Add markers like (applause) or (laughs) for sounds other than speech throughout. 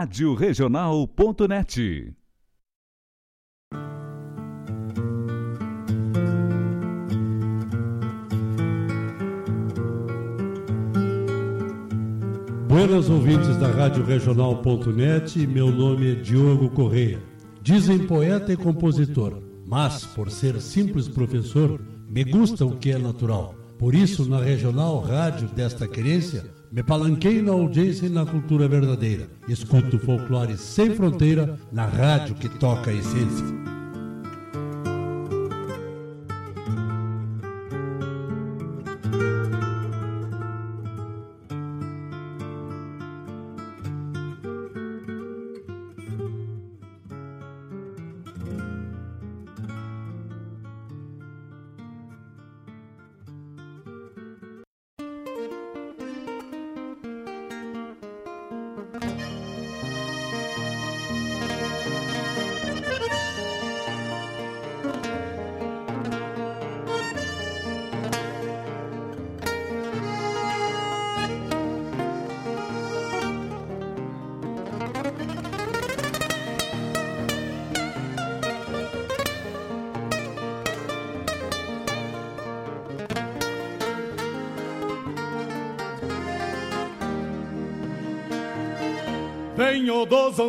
Rádio Regional.net. Buenas ouvintes da Rádio Regional.net, meu nome é Diogo Correia. Dizem poeta e compositor, mas por ser simples professor, me gusta o que é natural. Por isso, na Regional Rádio desta querência, me palanquei na audiência e na cultura verdadeira. Escuto folclore sem fronteira na rádio que toca a essência.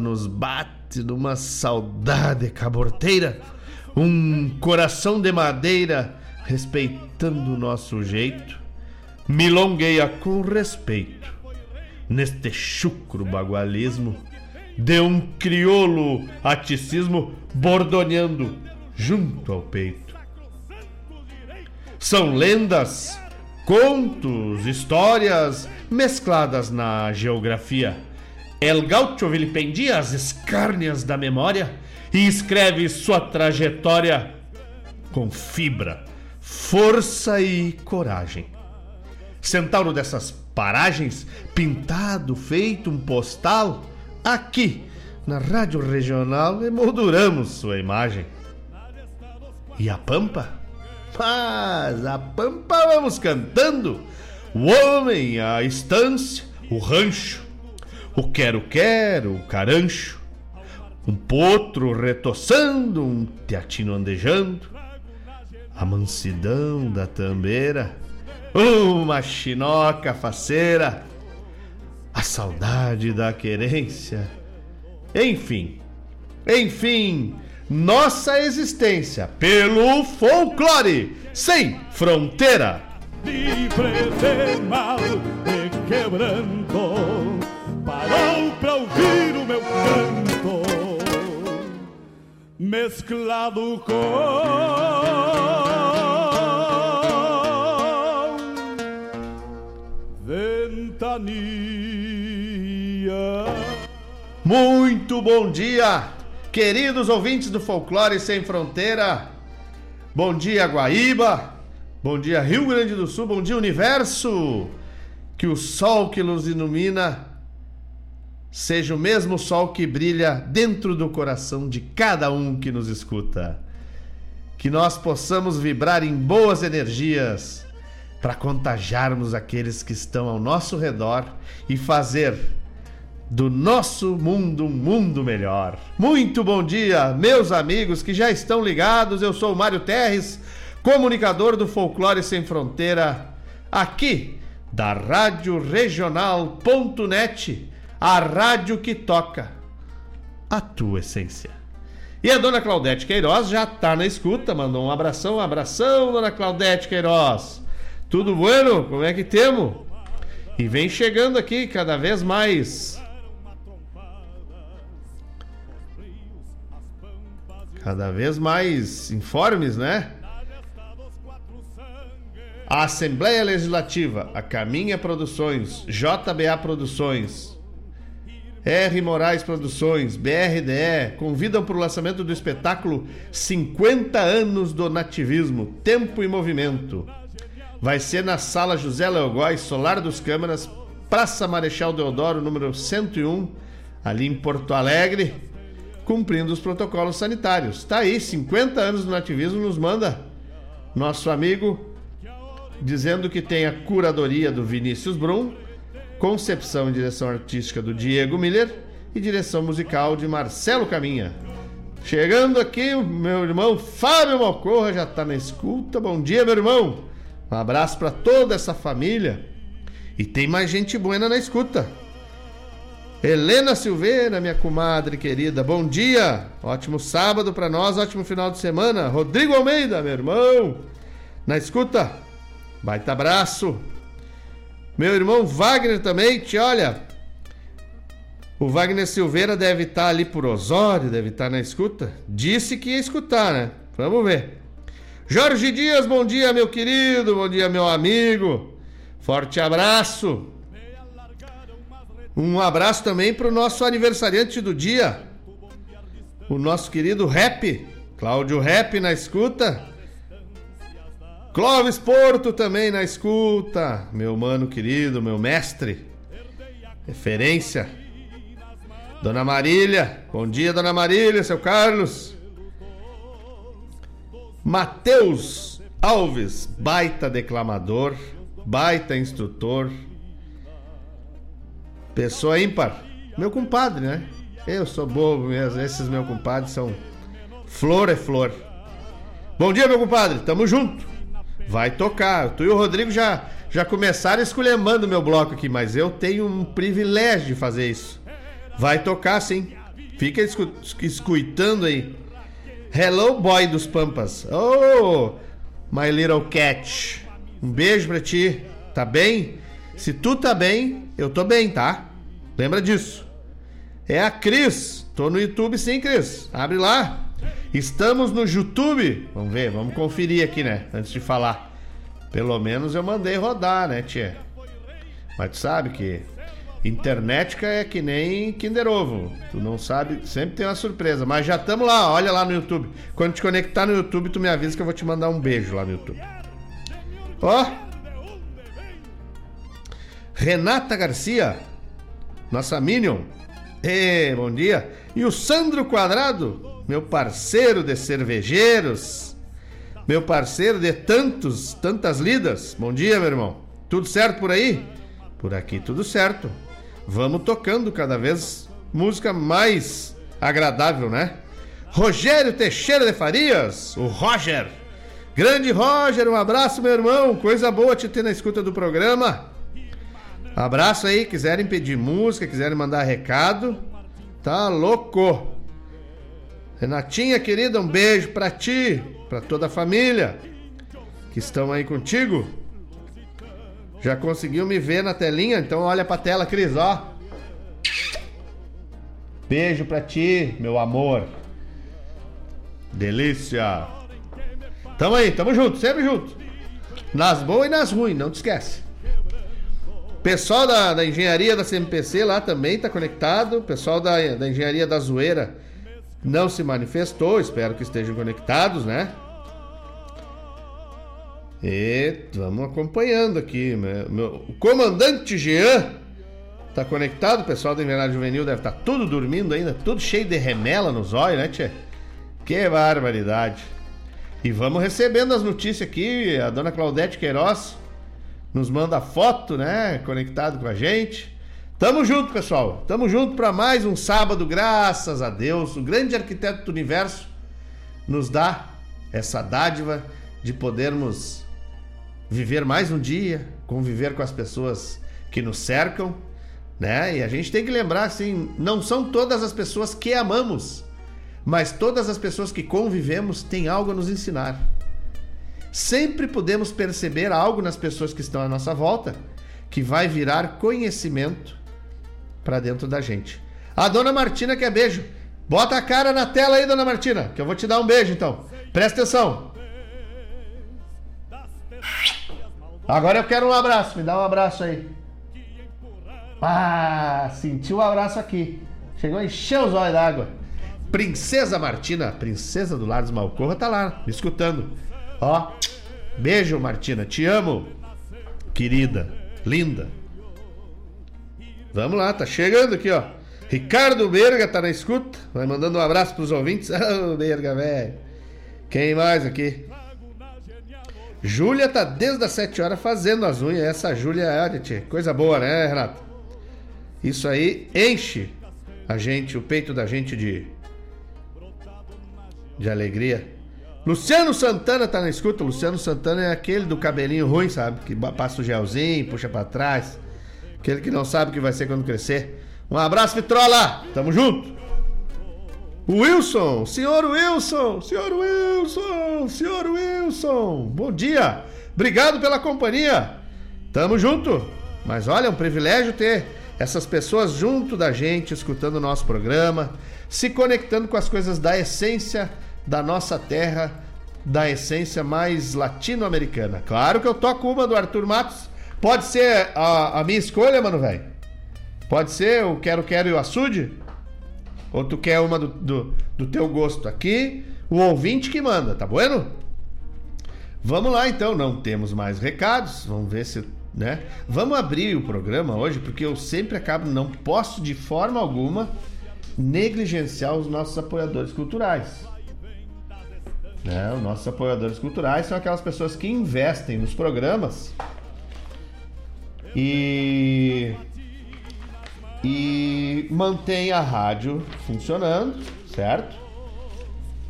nos bate numa saudade caborteira, um coração de madeira respeitando o nosso jeito, milongueia com respeito neste chucro bagualismo de um criolo aticismo bordoneando junto ao peito. São lendas contos, histórias mescladas na geografia. El Gaucho vilipendia as escárnias da memória e escreve sua trajetória com fibra, força e coragem. Centauro dessas paragens, pintado, feito um postal, aqui na Rádio Regional emolduramos sua imagem. E a Pampa? Mas a pampa vamos cantando. O homem, a estância, o rancho, o quero-quero, o carancho, um potro retoçando, um teatino andejando, a mansidão da tambeira, uma chinoca faceira, a saudade da querência, enfim, enfim, nossa existência pelo folclore sem fronteira. De mal e quebranto, parou pra ouvir o meu canto, mesclado com ventania. Muito bom dia, queridos ouvintes do Folclore Sem Fronteira. Bom dia, Guaíba. Bom dia, Rio Grande do Sul. Bom dia, Universo. Que o sol que nos ilumina seja o mesmo sol que brilha dentro do coração de cada um que nos escuta. Que nós possamos vibrar em boas energias para contagiarmos aqueles que estão ao nosso redor e fazer do nosso mundo um mundo melhor. Muito bom dia, meus amigos que já estão ligados. Eu sou o Mário Terres, comunicador do Folclore Sem Fronteira, aqui da Rádio Regional.net, a rádio que toca a tua essência. E a dona Claudete Queiroz já está na escuta, mandou um abração, um abração, dona Claudete Queiroz. Tudo bueno? Como é que temos? E vem chegando aqui cada vez mais. Cada vez mais informes, né? A Assembleia Legislativa, a Caminha Produções, JBA Produções, R. Moraes Produções, BRDE, convidam para o lançamento do espetáculo 50 anos do nativismo, Tempo e Movimento. Vai ser na Sala José Leogóis, Solar dos Câmaras, Praça Marechal Deodoro, número 101, ali em Porto Alegre, cumprindo os protocolos sanitários. Tá aí, 50 anos do nativismo, nos manda nosso amigo dizendo que tem a curadoria do Vinícius Brum, concepção e direção artística do Diego Miller e direção musical de Marcelo Caminha. Chegando aqui, meu irmão Fábio Mocorra já está na escuta. Bom dia, meu irmão. Um abraço para toda essa família. E tem mais gente boa na escuta. Helena Silveira, minha comadre querida, bom dia. Ótimo sábado para nós, ótimo final de semana. Rodrigo Almeida, meu irmão, na escuta. Baita abraço. Meu irmão Wagner também, te olha. O Wagner Silveira deve estar ali por Osório, deve estar na escuta. Disse que ia escutar, né? Vamos ver. Jorge Dias, bom dia, meu querido, bom dia, meu amigo. Forte abraço. Um abraço também para o nosso aniversariante do dia, o nosso querido Rap, Cláudio Rap na escuta. Clóvis Porto também na escuta, meu mano querido, meu mestre, referência. Dona Marília, bom dia, Dona Marília, seu Carlos. Matheus Alves, baita declamador, baita instrutor. Pessoa ímpar, meu compadre, né? Eu sou bobo mesmo, esses meus compadres são flor é flor. Bom dia, meu compadre, tamo junto. Vai tocar. Tu e o Rodrigo já, já começaram esculhambando meu bloco aqui, mas eu tenho um privilégio de fazer isso. Vai tocar sim. Fica escu escutando aí. Hello, boy dos Pampas. Oh, my little cat. Um beijo pra ti. Tá bem? Se tu tá bem, eu tô bem, tá? Lembra disso. É a Cris. Tô no YouTube sim, Cris. Abre lá. Estamos no YouTube. Vamos ver, vamos conferir aqui, né? Antes de falar. Pelo menos eu mandei rodar, né, tia? Mas tu sabe que internet é que nem Kinder Ovo. Tu não sabe, sempre tem uma surpresa. Mas já estamos lá, olha lá no YouTube. Quando te conectar no YouTube, tu me avisa que eu vou te mandar um beijo lá no YouTube. Ó. Renata Garcia, nossa Minion. Ê, bom dia. E o Sandro Quadrado, meu parceiro de cervejeiros. meu parceiro de tantos, tantas lidas. Bom dia, meu irmão. Tudo certo por aí? Por aqui tudo certo. Vamos tocando cada vez música mais agradável, né? Rogério Teixeira de Farias, o Roger. Grande Roger, um abraço, meu irmão. Coisa boa te ter na escuta do programa. Abraço aí, quiserem pedir música, quiserem mandar recado. Tá louco. Renatinha querida, um beijo pra ti para toda a família que estão aí contigo. Já conseguiu me ver na telinha? Então olha pra tela, Cris, ó. Beijo pra ti, meu amor. Delícia. Tamo aí, tamo junto, sempre junto. Nas boas e nas ruins, não te esquece. Pessoal da, da engenharia da CMPC lá também tá conectado. Pessoal da, da engenharia da zoeira não se manifestou, espero que estejam conectados, né? E vamos acompanhando aqui. Meu, meu, o comandante Jean tá conectado, o pessoal da Invernada Juvenil deve estar tá tudo dormindo ainda, tudo cheio de remela nos olhos, né, Tchê? Que barbaridade. E vamos recebendo as notícias aqui, a dona Claudete Queiroz nos manda foto, né, conectado com a gente. Tamo junto, pessoal. Tamo junto para mais um sábado, graças a Deus. O grande arquiteto do universo nos dá essa dádiva de podermos viver mais um dia, conviver com as pessoas que nos cercam, né? E a gente tem que lembrar assim, não são todas as pessoas que amamos, mas todas as pessoas que convivemos têm algo a nos ensinar. Sempre podemos perceber algo nas pessoas que estão à nossa volta que vai virar conhecimento para dentro da gente. A dona Martina quer beijo. Bota a cara na tela aí, dona Martina, que eu vou te dar um beijo então. Presta atenção. Agora eu quero um abraço. Me dá um abraço aí. Ah, senti o um abraço aqui. Chegou a encher os olhos d'água. Princesa Martina, princesa do Lar dos Malcorra, tá lá, me escutando. Ó, beijo, Martina. Te amo, querida, linda. Vamos lá, tá chegando aqui, ó. Ricardo Berga tá na escuta. Vai mandando um abraço pros ouvintes. (laughs) Oh, Berga, velho. Quem mais aqui? Júlia tá desde as 7 horas fazendo as unhas. Essa Júlia é coisa boa, né, Renato? Isso aí enche a gente, o peito da gente de de alegria. Luciano Santana tá na escuta. Luciano Santana é aquele do cabelinho ruim, sabe? Que passa o gelzinho, puxa para trás. Aquele que não sabe o que vai ser quando crescer. Um abraço, Vitrola! Tamo junto! Wilson, senhor Wilson, senhor Wilson, senhor Wilson, bom dia, obrigado pela companhia, tamo junto. Mas olha, é um privilégio ter essas pessoas junto da gente, escutando o nosso programa, se conectando com as coisas da essência da nossa terra, da essência mais latino-americana. Claro que eu toco uma do Arthur Matos, Pode ser a, a minha escolha, mano, velho? Pode ser o Quero Quero e o Açude? Ou tu quer uma do, do, do, teu gosto? Aqui, o ouvinte que manda, tá bueno? Vamos lá então, não temos mais recados. Vamos ver se. Né? Vamos abrir o programa hoje, porque eu sempre acabo, não posso de forma alguma negligenciar os nossos apoiadores culturais. Né? Os nossos apoiadores culturais são aquelas pessoas que investem nos programas e e mantém a rádio funcionando, certo?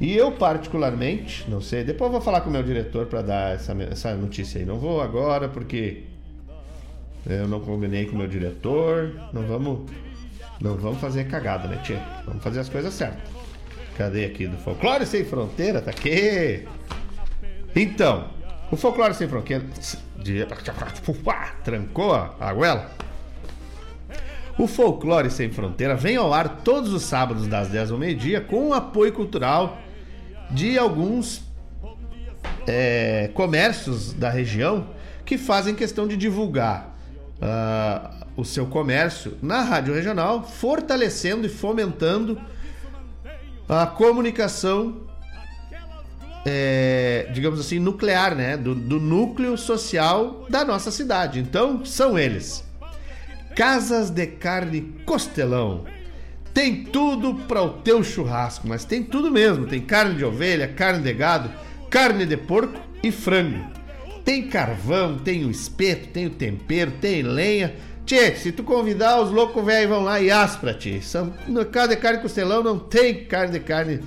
E eu particularmente, não sei, depois vou falar com o meu diretor para dar essa, essa notícia aí. Não vou agora porque eu não combinei com o meu diretor. Não vamos, não vamos fazer cagada, né, tia? Vamos fazer as coisas certas. Cadê aqui do Folclore Sem Fronteira? Tá aqui. Então, o Folclore Sem Fronteira de... (laughs) trancou a. O Folclore Sem Fronteira vem ao ar todos os sábados das 10 ao meio-dia com o apoio cultural de alguns é, comércios da região que fazem questão de divulgar uh, o seu comércio na rádio regional, fortalecendo e fomentando a comunicação é, digamos assim, nuclear, né? Do, do núcleo social da nossa cidade. Então, são eles. Casas de Carne Costelão. Tem tudo para o teu churrasco, mas tem tudo mesmo. Tem carne de ovelha, carne de gado, carne de porco e frango. Tem carvão, tem o espeto, tem o tempero, tem lenha. Tchê, se tu convidar, os loucos velhos vão lá e aspra, tchê. São, no caso de carne costelão, não tem carne de carne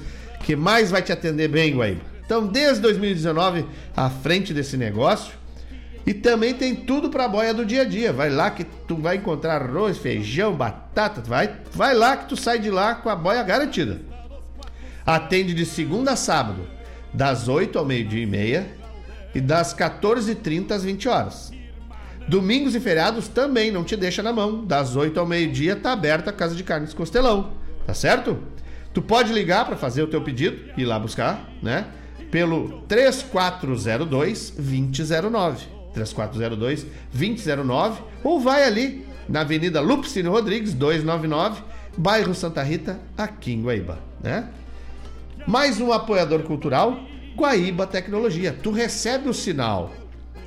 que mais vai te atender bem, Guaíba. Então, desde 2019, à frente desse negócio. E também tem tudo para boia do dia a dia. Vai lá que tu vai encontrar arroz, feijão, batata. Vai, vai lá que tu sai de lá com a boia garantida. Atende de segunda a sábado, das 8 ao meio-dia e meia e das 14h30 às 20 horas. Domingos e feriados também não te deixa na mão. Das 8 ao meio-dia tá aberta a Casa de Carnes Costelão. Tá certo? Tu pode ligar para fazer o teu pedido e ir lá buscar, né? Pelo 3402 2009. 3402 2009 ou vai ali na Avenida Lupicínio Rodrigues 299, bairro Santa Rita, aqui em Guaíba, né? Mais um apoiador cultural, Guaíba Tecnologia. Tu recebe o sinal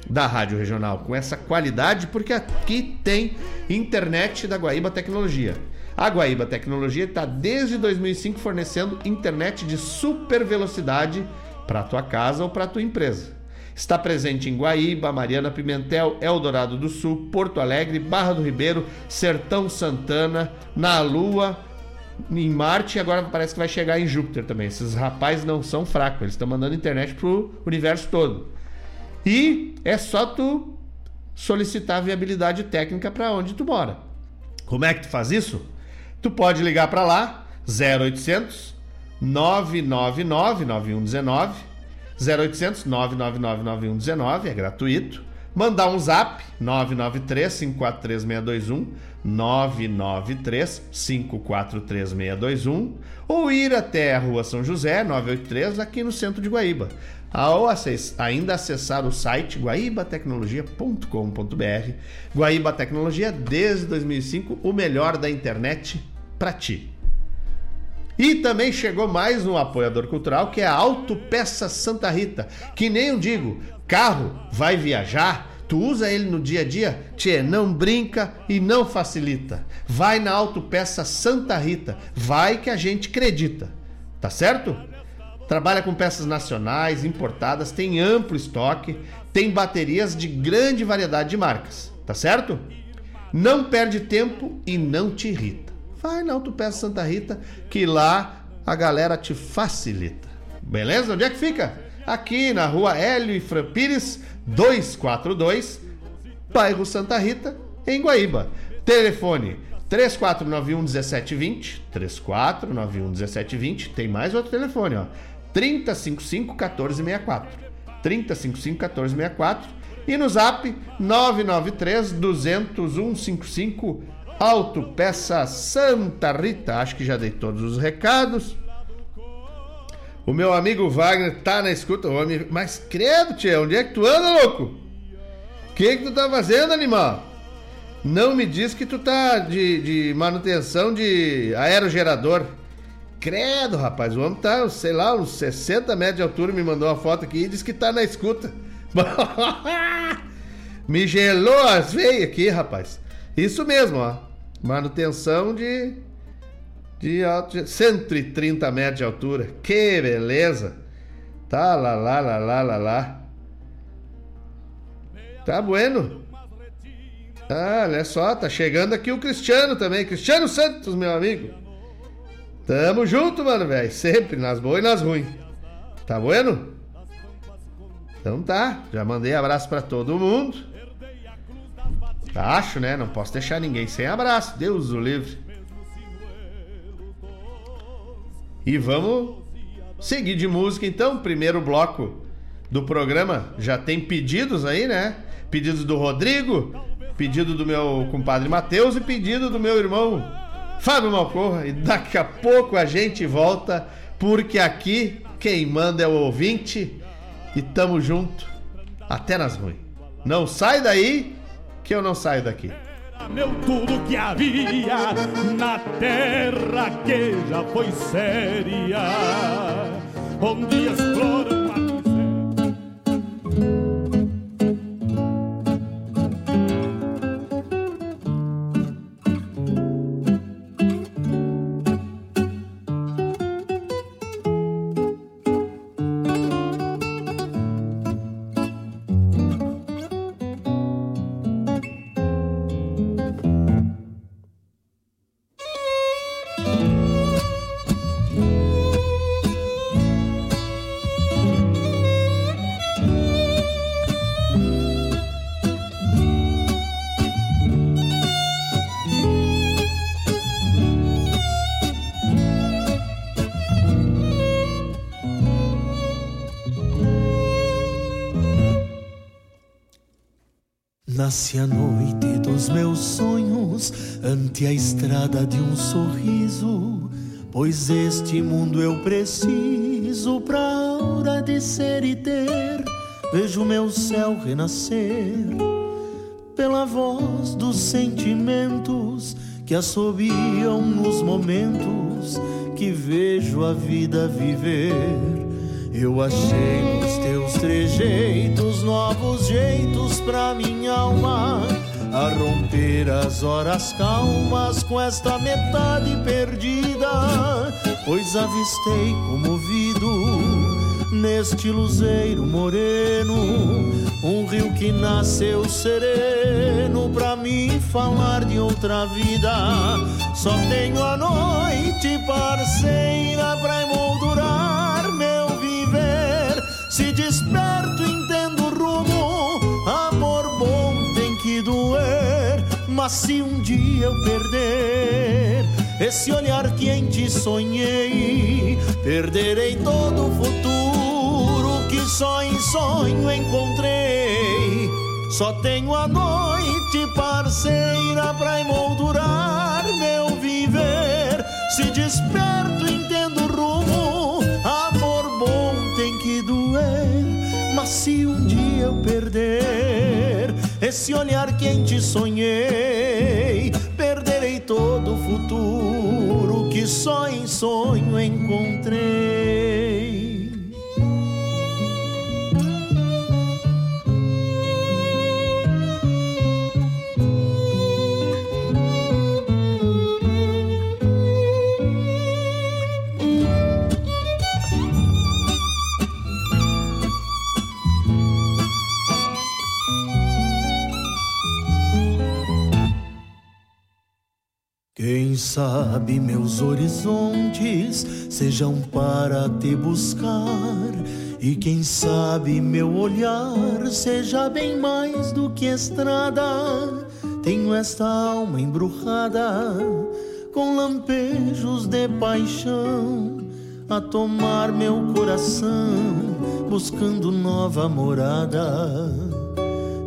da Rádio Regional com essa qualidade porque aqui tem internet da Guaíba Tecnologia. A Guaíba Tecnologia está desde 2005 fornecendo internet de super velocidade para tua casa ou para tua empresa. Está presente em Guaíba, Mariana Pimentel, Eldorado do Sul, Porto Alegre, Barra do Ribeiro, Sertão Santana, na Lua, em Marte e agora parece que vai chegar em Júpiter também. Esses rapazes não são fracos, eles estão mandando internet pro universo todo. E é só tu solicitar viabilidade técnica para onde tu mora. Como é que tu faz isso? Tu pode ligar para lá 0800 999 9119 0800 999 9119 é gratuito. Mandar um zap 993 543621 993 543621 ou ir até a Rua São José 983 aqui no centro de Guaíba. Acess ainda acessar o site guaibatecnologia.com.br. Guaíba Tecnologia desde 2005, o melhor da internet para ti. E também chegou mais um apoiador cultural que é a Autopeça Santa Rita. Que nem eu digo, carro vai viajar, tu usa ele no dia a dia, tchê, não brinca e não facilita. Vai na Autopeça Santa Rita, vai que a gente acredita. Tá certo? Trabalha com peças nacionais, importadas, tem amplo estoque, tem baterias de grande variedade de marcas, tá certo? Não perde tempo e não te irrita vai na Autopeça Santa Rita, que lá a galera te facilita. Beleza? Onde é que fica? Aqui na rua Hélio e Fran Pires, 242, bairro Santa Rita, em Guaíba. Telefone 3491 1720, 3491 1720, tem mais outro telefone, ó. 3055 1464. 3055 1464 e no zap 993 200 155 Autopeça Santa Rita. Acho que já dei todos os recados. O meu amigo Wagner tá na escuta. Homem, mas credo, tia, onde é que tu anda, louco? O que, que tu tá fazendo, animal? Não me diz que tu tá de, de manutenção de aerogerador. Credo, rapaz, o homem tá, sei lá, uns 60 metros de altura, me mandou uma foto aqui e disse que tá na escuta. (laughs) me gelou as veias aqui, rapaz. Isso mesmo, ó. Manutenção de, de, alto, 130 metros de altura. Que beleza! Tá lá, lá, lá, lá, lá, lá. Tá bueno. Ah, olha só, tá chegando aqui o Cristiano também. Cristiano Santos, meu amigo. Tamo junto, mano, velho. Sempre, nas boas e nas ruins. Tá bueno? Então tá. Já mandei abraço para todo mundo. Acho, né? Não posso deixar ninguém sem abraço. Deus o livre. E vamos seguir de música então. Primeiro bloco do programa. Já tem pedidos aí, né? Pedidos do Rodrigo, pedido do meu compadre Matheus e pedido do meu irmão Fábio Malcorra. E daqui a pouco a gente volta, porque aqui quem manda é o ouvinte. E tamo junto. Até nas ruins. Não sai daí que eu não saio daqui. Meu tudo que havia na terra que já foi séria, onde exploram Nasce a noite dos meus sonhos ante a estrada de um sorriso, pois este mundo eu preciso pra hora de ser e ter. Vejo meu céu renascer pela voz dos sentimentos que assobiam nos momentos que vejo a vida viver. Eu achei nos teus trejeitos novos jeitos pra minha alma a romper as horas calmas com esta metade perdida, pois avistei comovido neste luzeiro moreno um rio que nasceu sereno pra mim falar de outra vida. Só tenho a noite parceira pra emoldurar se desperto, entendo o rumo. Amor bom tem que doer. Mas se um dia eu perder esse olhar que em ti sonhei, perderei todo o futuro que só em sonho encontrei. Só tenho a noite parceira pra emoldurar meu viver. Se desperto, Se um dia eu perder esse olhar que em ti sonhei, perderei todo o futuro que só em sonho encontrei. Quem sabe meus horizontes sejam para te buscar, e quem sabe meu olhar seja bem mais do que estrada. Tenho esta alma embrujada com lampejos de paixão a tomar meu coração, buscando nova morada.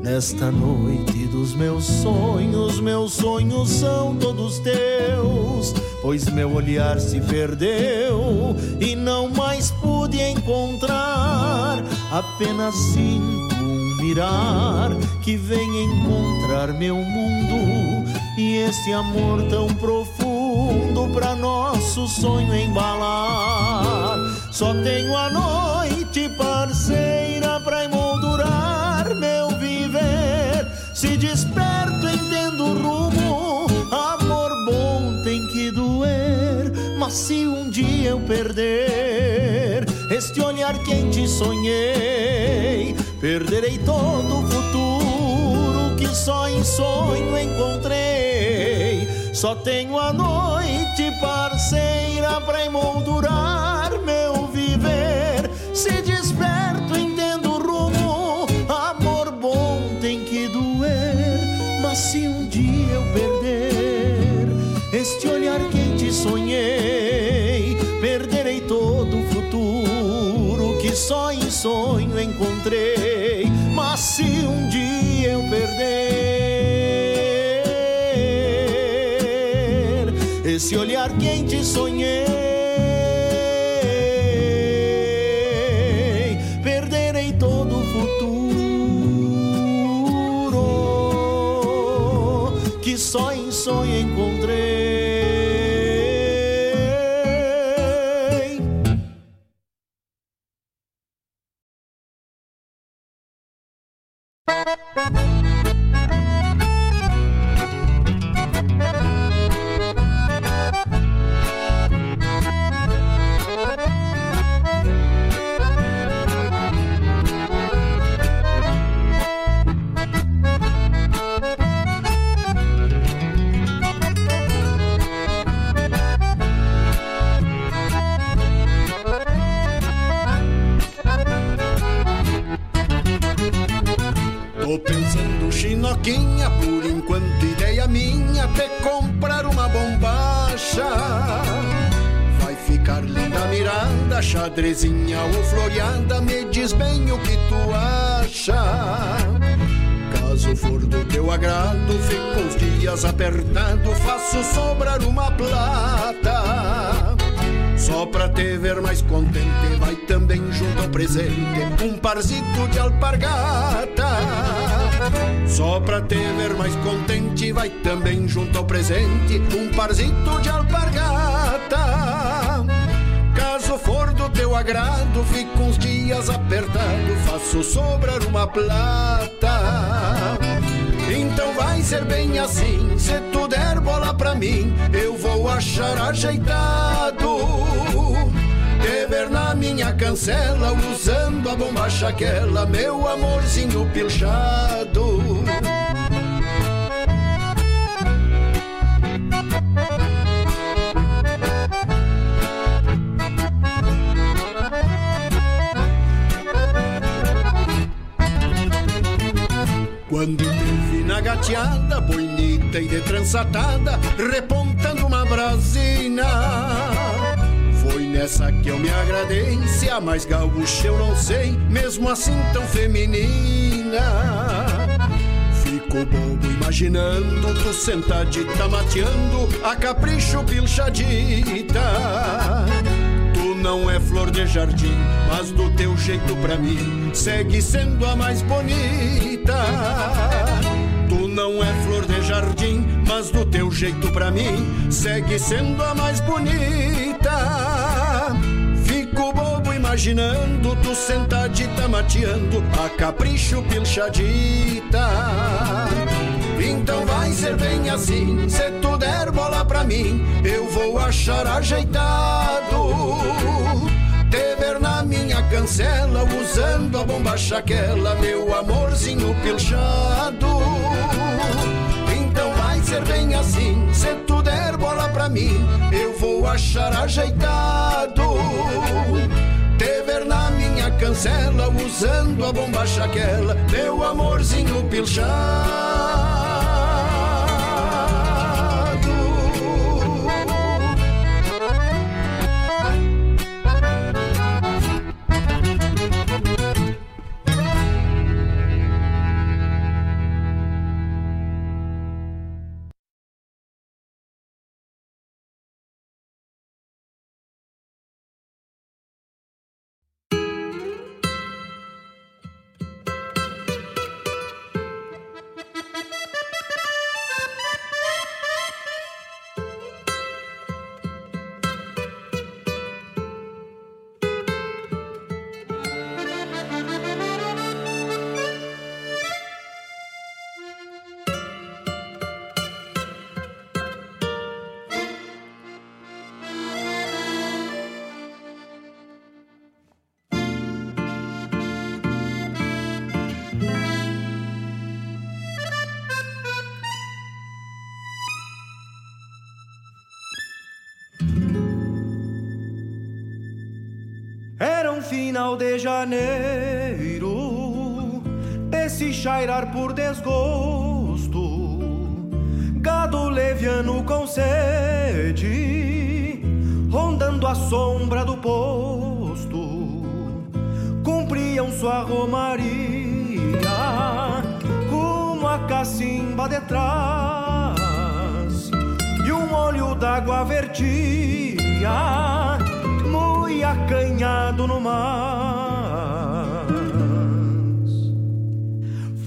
Nesta noite dos meus sonhos, meus sonhos são todos teus, pois meu olhar se perdeu e não mais pude encontrar. Apenas sinto um mirar que vem encontrar meu mundo e esse amor tão profundo para nosso sonho embalar. Só tenho a noite parceira pra emoldurar Se desperto, entendo o rumo. Amor bom tem que doer. Mas se um dia eu perder este olhar que em ti sonhei, perderei todo o futuro que só em sonho encontrei. Só tenho a noite parceira pra emoldurar só em sonho encontrei. Mas se um dia eu perder esse olhar que em ti sonhei, cancela, usando a bombacha aquela, meu amorzinho pilchado. Quando te vi na gateada, bonita e de trançatada, repontando mais gaúcha eu não sei, mesmo assim tão feminina. Fico bobo imaginando tu sentadita mateando, a capricho pilchadita não é flor de jardim, mas do teu jeito pra mim segue sendo a mais bonita. Tu não é flor de jardim, mas do teu jeito pra mim segue sendo a mais bonita. Imaginando tu sentadita mateando a capricho pilchadita. Então vai ser bem assim, se tu der bola pra mim, eu vou achar ajeitado. Te ver na minha cancela, usando a bombacha aquela, meu amorzinho pilchado. Então vai ser bem assim, se tu der bola pra mim, eu vou achar ajeitado. Cancela, usando a bombacha aquela, meu amorzinho pilchado. Final de janeiro, esse chairar por desgosto, gado leviano com sede, rondando a sombra do posto, cumpriam sua romaria, como a cacimba de trás, e um olho d'água vertia e acanhado no mar.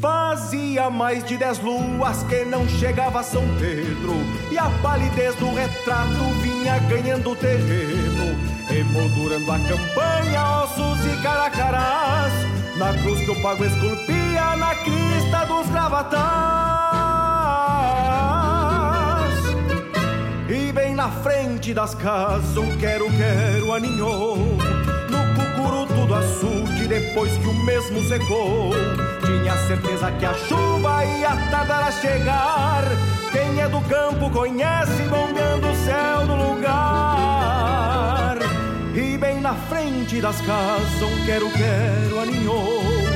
Fazia mais de dez luas que não chegava São Pedro, e a palidez do retrato vinha ganhando terreno, emoldurando a campanha, ossos e caracarás, na cruz que o pago esculpia na crista dos gravatás. E bem na frente das casas um quero-quero aninhou. No cucuruto do açude depois que o mesmo secou. Tinha certeza que a chuva ia tardar a chegar. Quem é do campo conhece bombeando o céu do lugar. E bem na frente das casas um quero-quero aninhou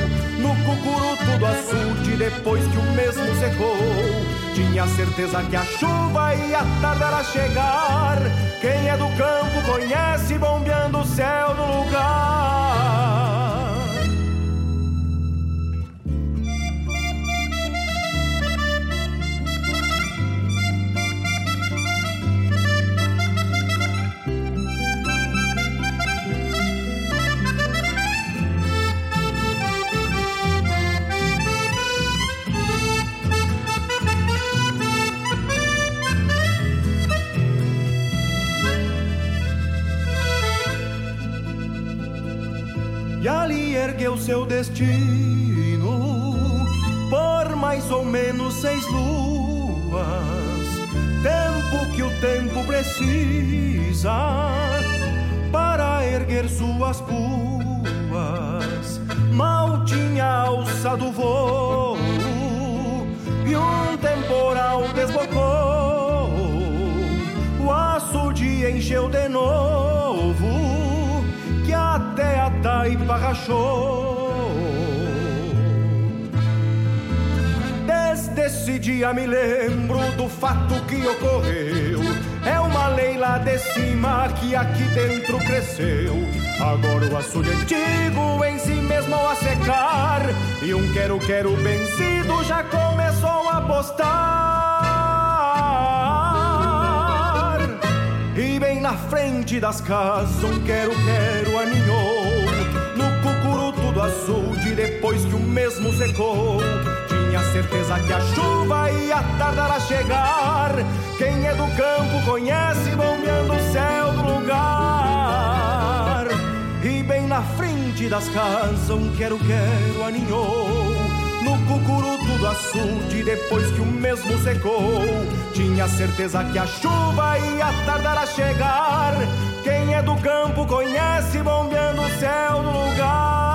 No cucuruto do açude depois que o mesmo secou tinha certeza que a chuva ia tardar a chegar. Quem é do campo conhece bombeando o céu do lugar. O seu destino por mais ou menos seis luas, tempo que o tempo precisa para erguer suas puas. Mal tinha alçado voo e um temporal desbocou. O açude encheu de novo, até a taipa rachou. Desde dia me lembro do fato que ocorreu. É uma lei lá de cima que aqui dentro cresceu. Agora o açude antigo em si mesmo a secar. E um quero-quero vencido já começou a postar. E bem na frente das casas um quero-quero aninhou. Do açude depois que o mesmo secou tinha certeza que a chuva ia tardar a chegar. Quem é do campo conhece bombeando o céu do lugar. E bem na frente das casas um quero-quero aninhou. No cucuruto do açude, depois que o mesmo secou, tinha certeza que a chuva ia tardar a chegar. Quem é do campo conhece bombeando o céu do lugar.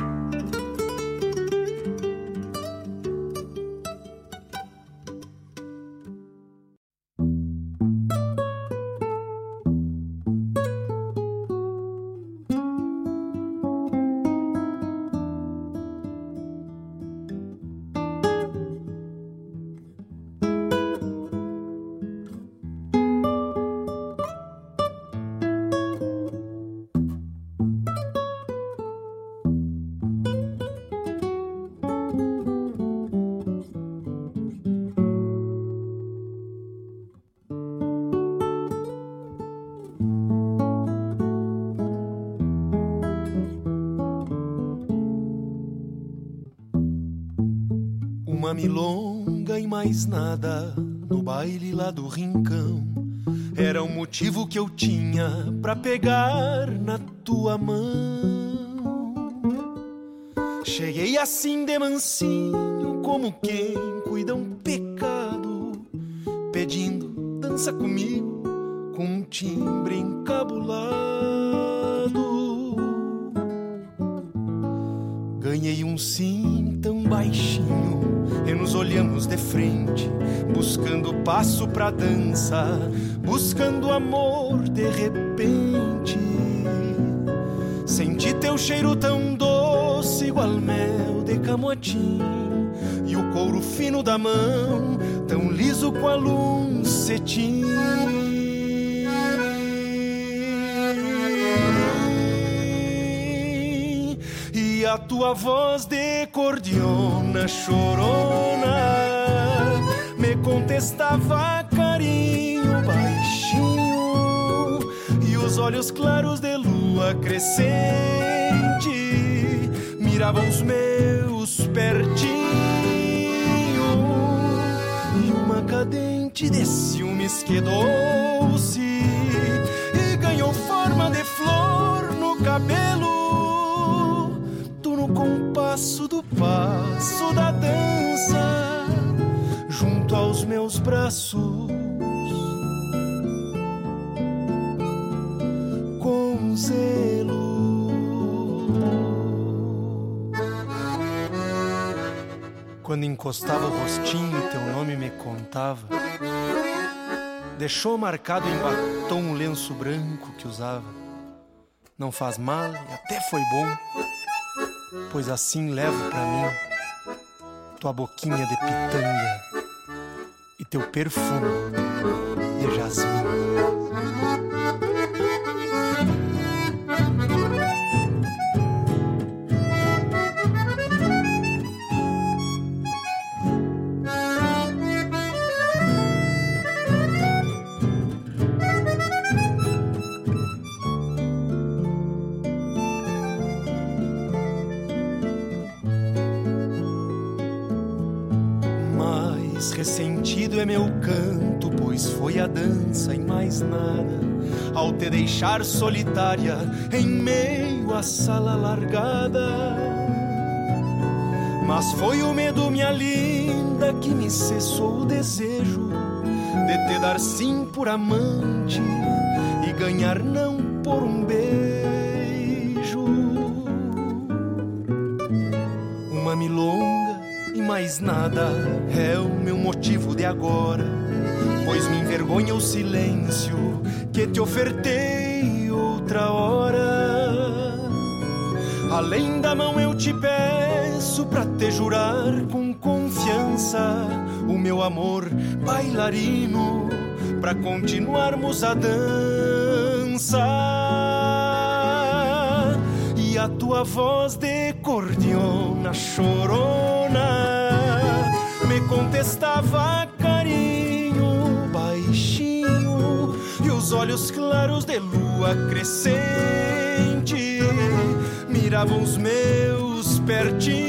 Mais nada no baile lá do rincão. Era o motivo que eu tinha pra pegar na tua mão. Cheguei assim de mansinho, como quem cuida um pecado, pedindo dança comigo com um timbre encabulado. Ganhei um sim baixinho e nos olhamos de frente, buscando passo pra dança, buscando amor de repente. Senti teu cheiro tão doce, igual mel de camotim, e o couro fino da mão, tão liso qual um cetim. E a tua voz de cordiona chorona. Me contestava carinho baixinho. E os olhos claros de lua crescente miravam os meus pertinho e uma cadente de ciúmes quedou-se e compasso da dança, junto aos meus braços. Com zelo. Quando encostava o rostinho, teu nome me contava. Deixou marcado em batom o lenço branco que usava. Não faz mal e até foi bom, pois assim levo pra mim tua boquinha de pitanga e teu perfume de jasmim. É meu canto, pois foi a dança e mais nada. Ao te deixar solitária em meio à sala largada. Mas foi o medo, minha linda, que me cessou o desejo de te dar sim por amante e ganhar não por um beijo. Uma milonga mais nada é o meu motivo de agora, pois me envergonha o silêncio que te ofertei outra hora. Além da mão eu te peço pra te jurar com confiança o meu amor bailarino pra continuarmos a dança. E a tua voz de cordiona chorona contestava carinho baixinho e os olhos claros de lua crescente miravam os meus pertinho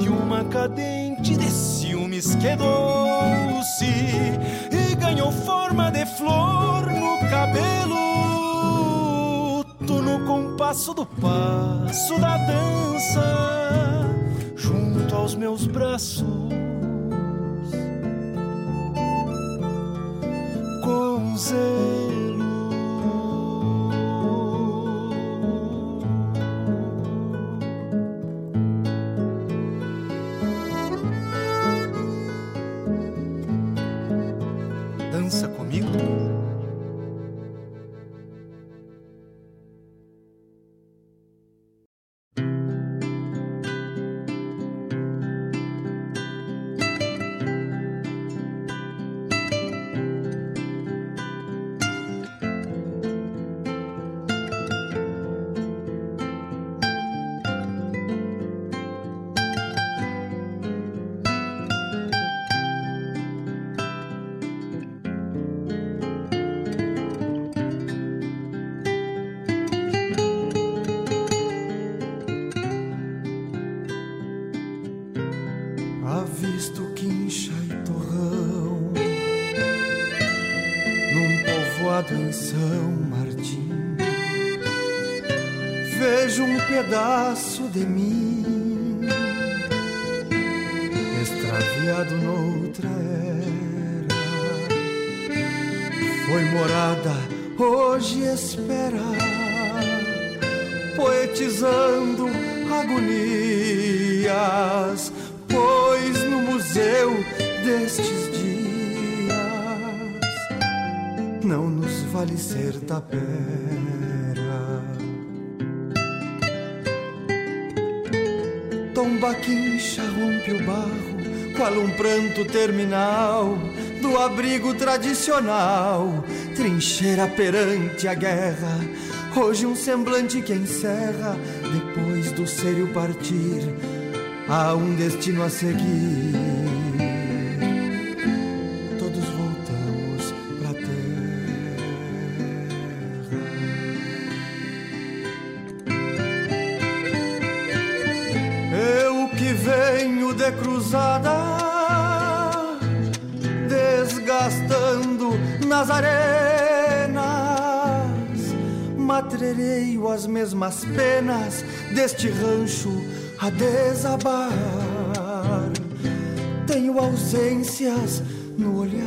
e uma cadente de ciúmes quedou-se e ganhou forma de flor no cabelo no compasso do passo da dança, junto aos meus braços. Com zelo. Extraviado noutra era, foi morada, hoje espera, poetizando agonias, pois no museu destes dias não nos vale ser tapete baquincha rompe o barro, qual um pranto terminal do abrigo tradicional, trincheira perante a guerra. Hoje um semblante que encerra, depois do sério partir, há um destino a seguir. Matrereio as mesmas penas deste rancho a desabar. Tenho ausências no olhar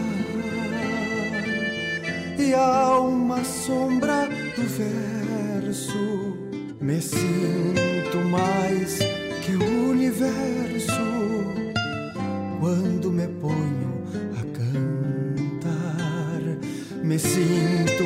e há uma sombra do verso. Me sinto mais que o universo quando me ponho a cantar. Me sinto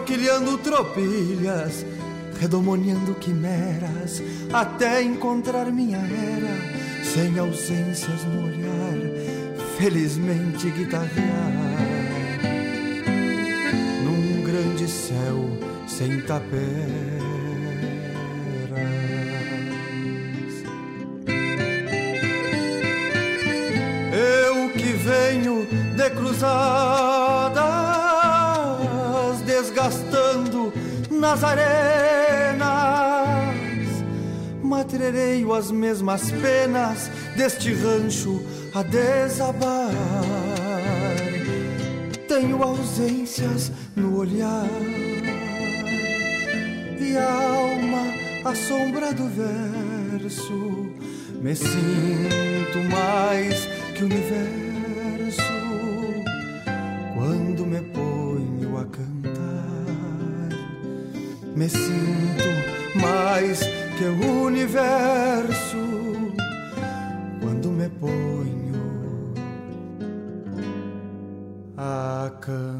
enforquilhando tropilhas, redomoniando quimeras, até encontrar minha era, sem ausências no olhar felizmente guitarrear num grande céu sem taperas. Eu que venho de cruzadas, nas arenas, matrereio as mesmas penas deste rancho a desabar. Tenho ausências no olhar e a alma a sombra do verso. Me sinto mais que o universo quando me Me sinto mais que o universo quando me ponho a cantar.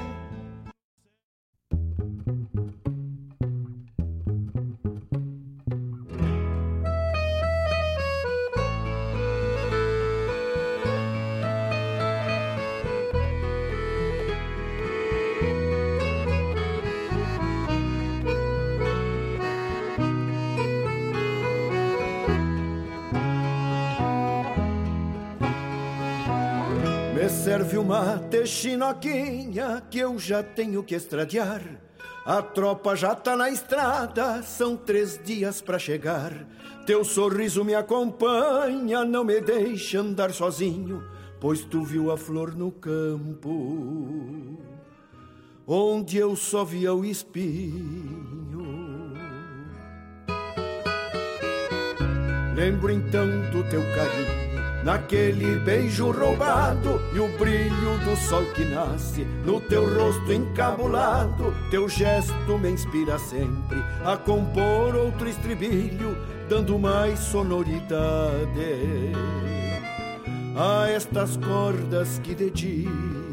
Uma texinoquinha que eu já tenho que estradear. A tropa já tá na estrada, são três dias pra chegar. Teu sorriso me acompanha, não me deixa andar sozinho, pois tu viu a flor no campo, onde eu só via o espinho. Lembro então do teu carinho naquele beijo roubado e o brilho do sol que nasce no teu rosto encabulado. Teu gesto me inspira sempre a compor outro estribilho, dando mais sonoridade a estas cordas que dedilho.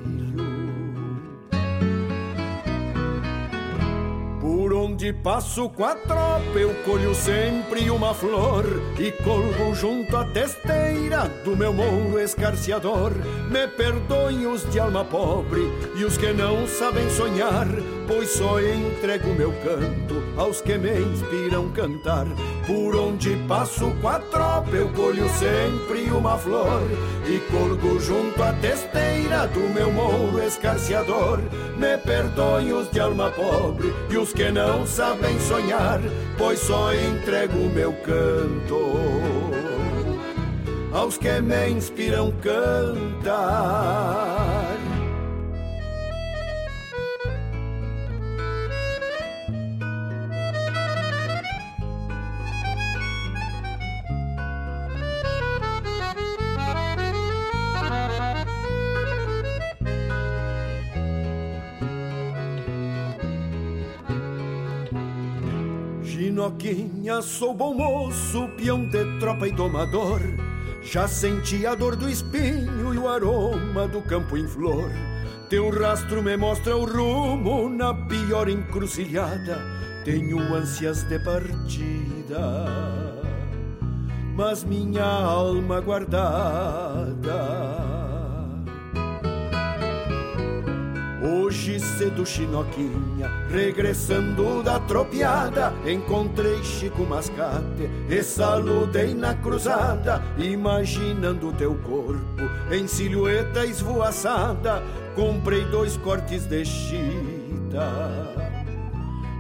Onde passo com a tropa eu colho sempre uma flor E colgo junto à testeira do meu mouro escarciador Me perdoem os de alma pobre e os que não sabem sonhar Pois só entrego meu canto aos que me inspiram cantar. Por onde passo com a tropa eu colho sempre uma flor. E colgo junto à testeira do meu mouro escarciador Me perdoem os de alma pobre e os que não sabem sonhar, pois só entrego meu canto aos que me inspiram cantar. Sou bom moço, peão de tropa e domador. Já senti a dor do espinho e o aroma do campo em flor. Teu rastro me mostra o rumo na pior encruzilhada. Tenho ânsias de partida, mas minha alma guardada Hoje cedo, Chinoquinha, regressando da tropiada, encontrei Chico Mascate e saludei na cruzada, imaginando teu corpo em silhueta esvoaçada. Comprei dois cortes de chita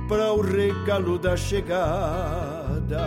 para o regalo da chegada.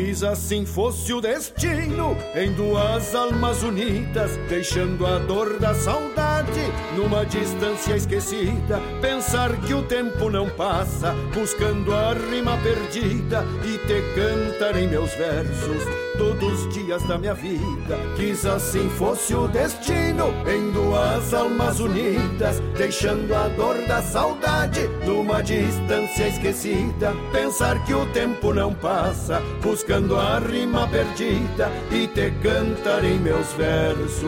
Quis assim fosse o destino, em duas almas unidas, deixando a dor da saudade numa distância esquecida. Pensar que o tempo não passa, buscando a rima perdida e te cantar em meus versos todos os dias da minha vida. Quis assim fosse o destino, em duas almas unidas, deixando a dor da saudade numa distância esquecida. Pensar que o tempo não passa, buscando buscando a rima perdida e te cantar em meus versos.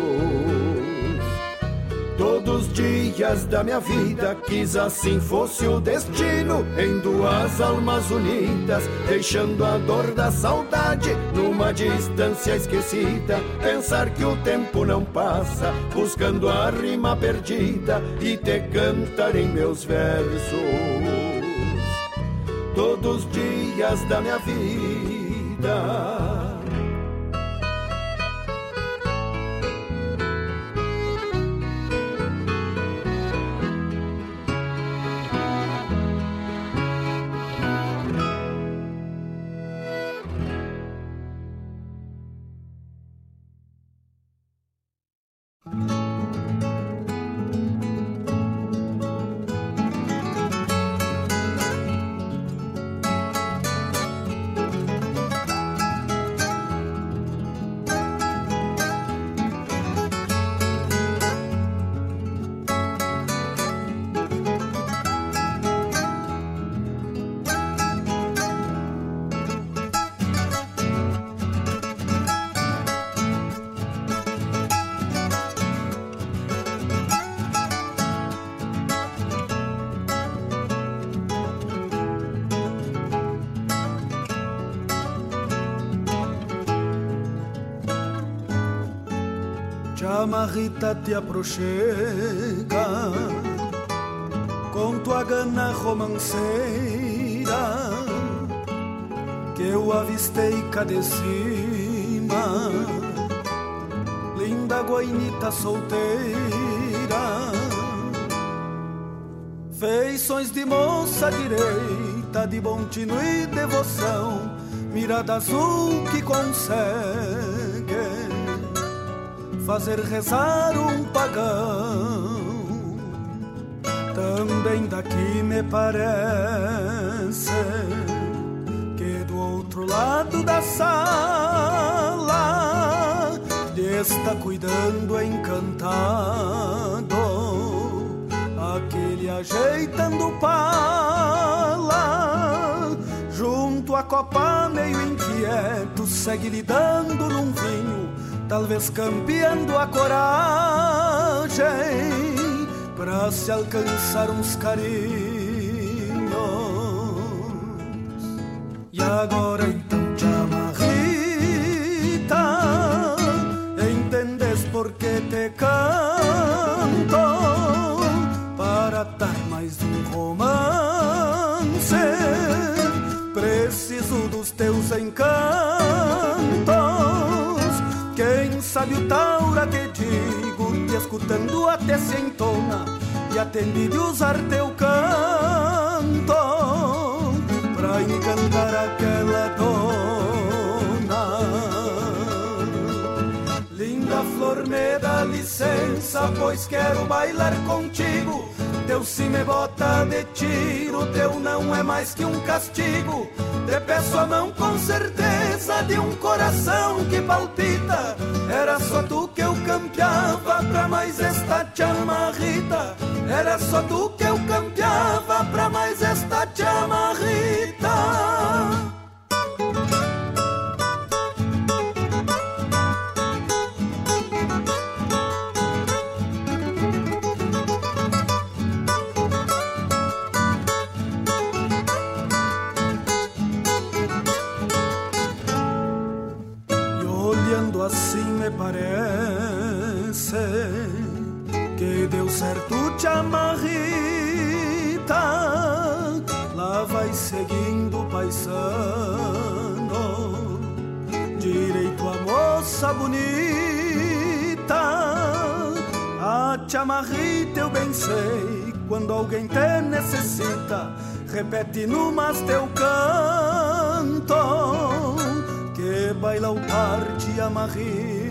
Todos os dias da minha vida quis assim fosse o destino, em duas almas unidas, deixando a dor da saudade numa distância esquecida. Pensar que o tempo não passa, buscando a rima perdida e te cantar em meus versos. Todos os dias da minha vida vida. Rita te aproxega. Com tua gana romanceira que eu avistei cá de cima, linda guainita solteira, feições de moça direita, de bom tino e devoção, mirada azul que consegue fazer rezar um pagão. Também daqui me parece que do outro lado da sala está cuidando encantado aquele ajeitando pala junto à copa meio inquieto segue lidando num vinho talvez campeando a coragem pra se alcançar uns carinhos e agora então escutando até se entona, e atendi de usar teu canto pra encantar aquela dona. Linda flor, me dá licença, pois quero bailar contigo. Teu sim me bota de tiro, teu não é mais que um castigo. Te peço a mão com certeza de um coração que palpita. Era só tu que eu campeava pra mais esta chamarrita. Era só tu que eu campeava pra mais esta chamarrita. Certo te amarrita, lá vai seguindo o paisano, direito a moça bonita, a te amarrita eu bem sei, quando alguém te necessita, repete no mas teu canto, que baila o par te amarrita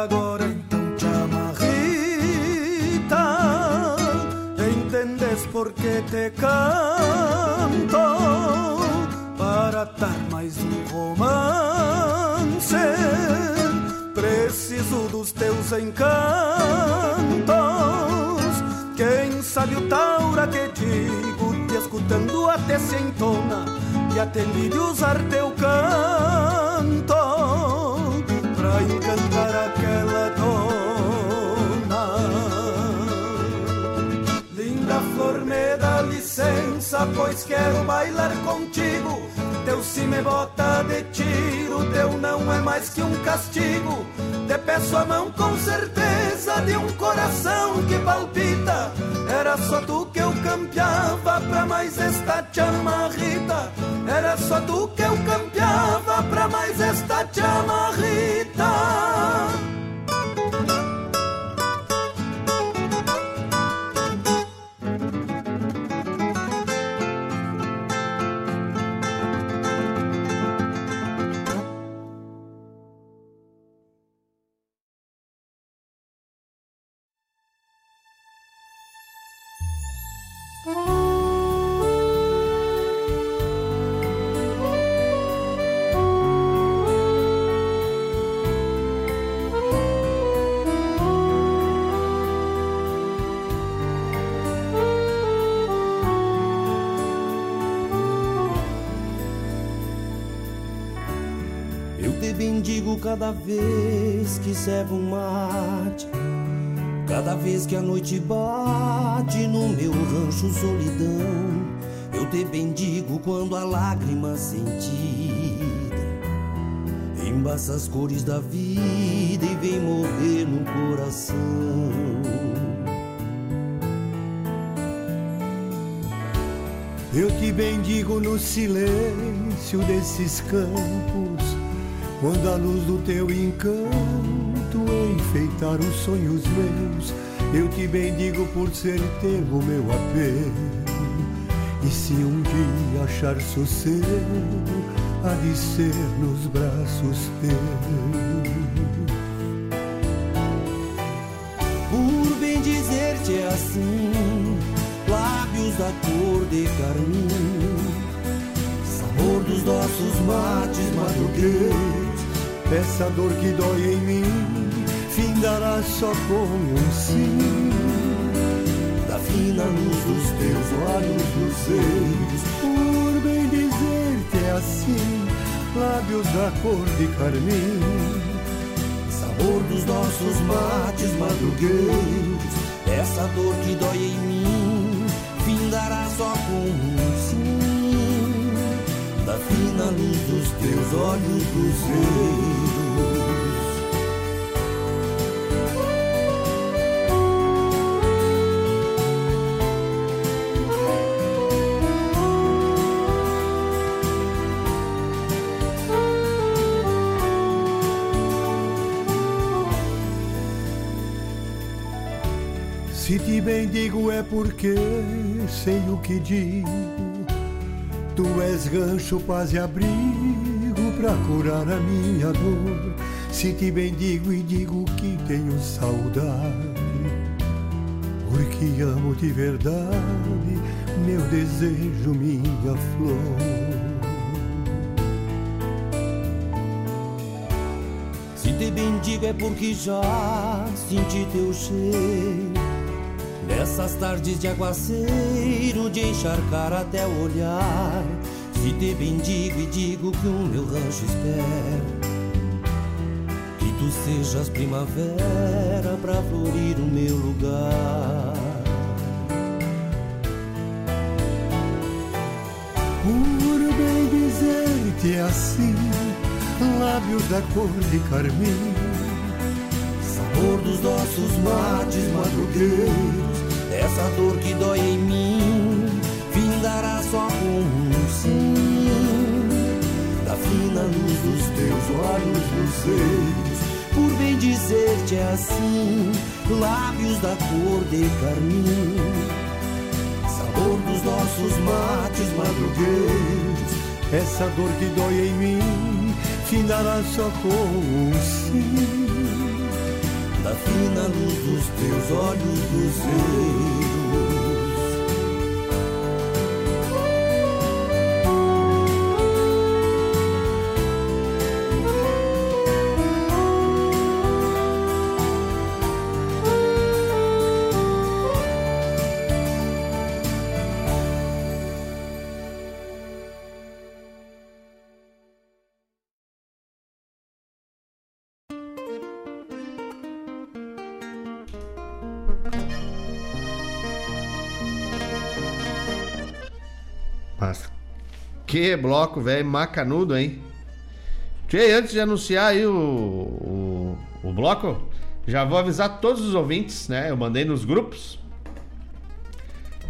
agora então te Entendes por que te canto? Para dar mais um romance Preciso dos teus encantos. Quem sabe o taura que digo Te escutando até se entona E atendi de usar teu canto pra encantar aquela dona. Linda flor, me dá licença, pois quero bailar contigo. Teu sim me bota de tiro, teu não é mais que um castigo. Te peço a mão com certeza de um coração que palpita. Era só tu que eu campeava pra mais esta chamarrita. Era só tu que eu campeava pra mais esta chamarrita. Cada vez que serve um mate, cada vez que a noite bate no meu rancho solidão, eu te bendigo quando a lágrima sentida embaça as cores da vida e vem morrer no coração. Eu te bendigo no silêncio desses campos quando a luz do teu encanto enfeitar os sonhos meus, eu te bendigo por ser teu o meu apelo. E se um dia achar sossego, há de ser nos braços teus. Por bem dizer-te é assim, lábios da cor de carmim dos nossos mates madrugueiros. Essa dor que dói em mim findará só com um sim. Da fina luz dos teus olhos luzeiros, por bem dizer-te é assim, lábios da cor de carmim. Sabor dos nossos mates madrugueiros, essa dor que dói em mim findará só com um sim. Da fina luz dos teus olhos luzeiros. Se te bendigo é porque sei o que digo. Tu és gancho, paz e abrigo pra curar a minha dor. Se te bendigo e digo que tenho saudade, porque amo de verdade meu desejo, minha flor. Se te bendigo é porque já senti teu cheiro Nessas tardes de aguaceiro, de encharcar até o olhar. Se te bendigo e digo que o meu rancho espera. Que tu sejas primavera pra florir o meu lugar. Por bem dizer-te assim, lábios da cor de carmim. Sabor dos nossos mates madrugueiros essa dor que dói em mim findará só com um sim. Da fina luz dos teus olhos luzeiros, por bem dizer-te assim, lábios da cor de carmim. Sabor dos nossos mates madrugueiros, essa dor que dói em mim findará só com um sim da fina luz dos teus olhos luzeiros. Que bloco, velho, macanudo, hein? Tchê, antes de anunciar aí o, o, o, bloco, já vou avisar todos os ouvintes, né? Eu mandei nos grupos.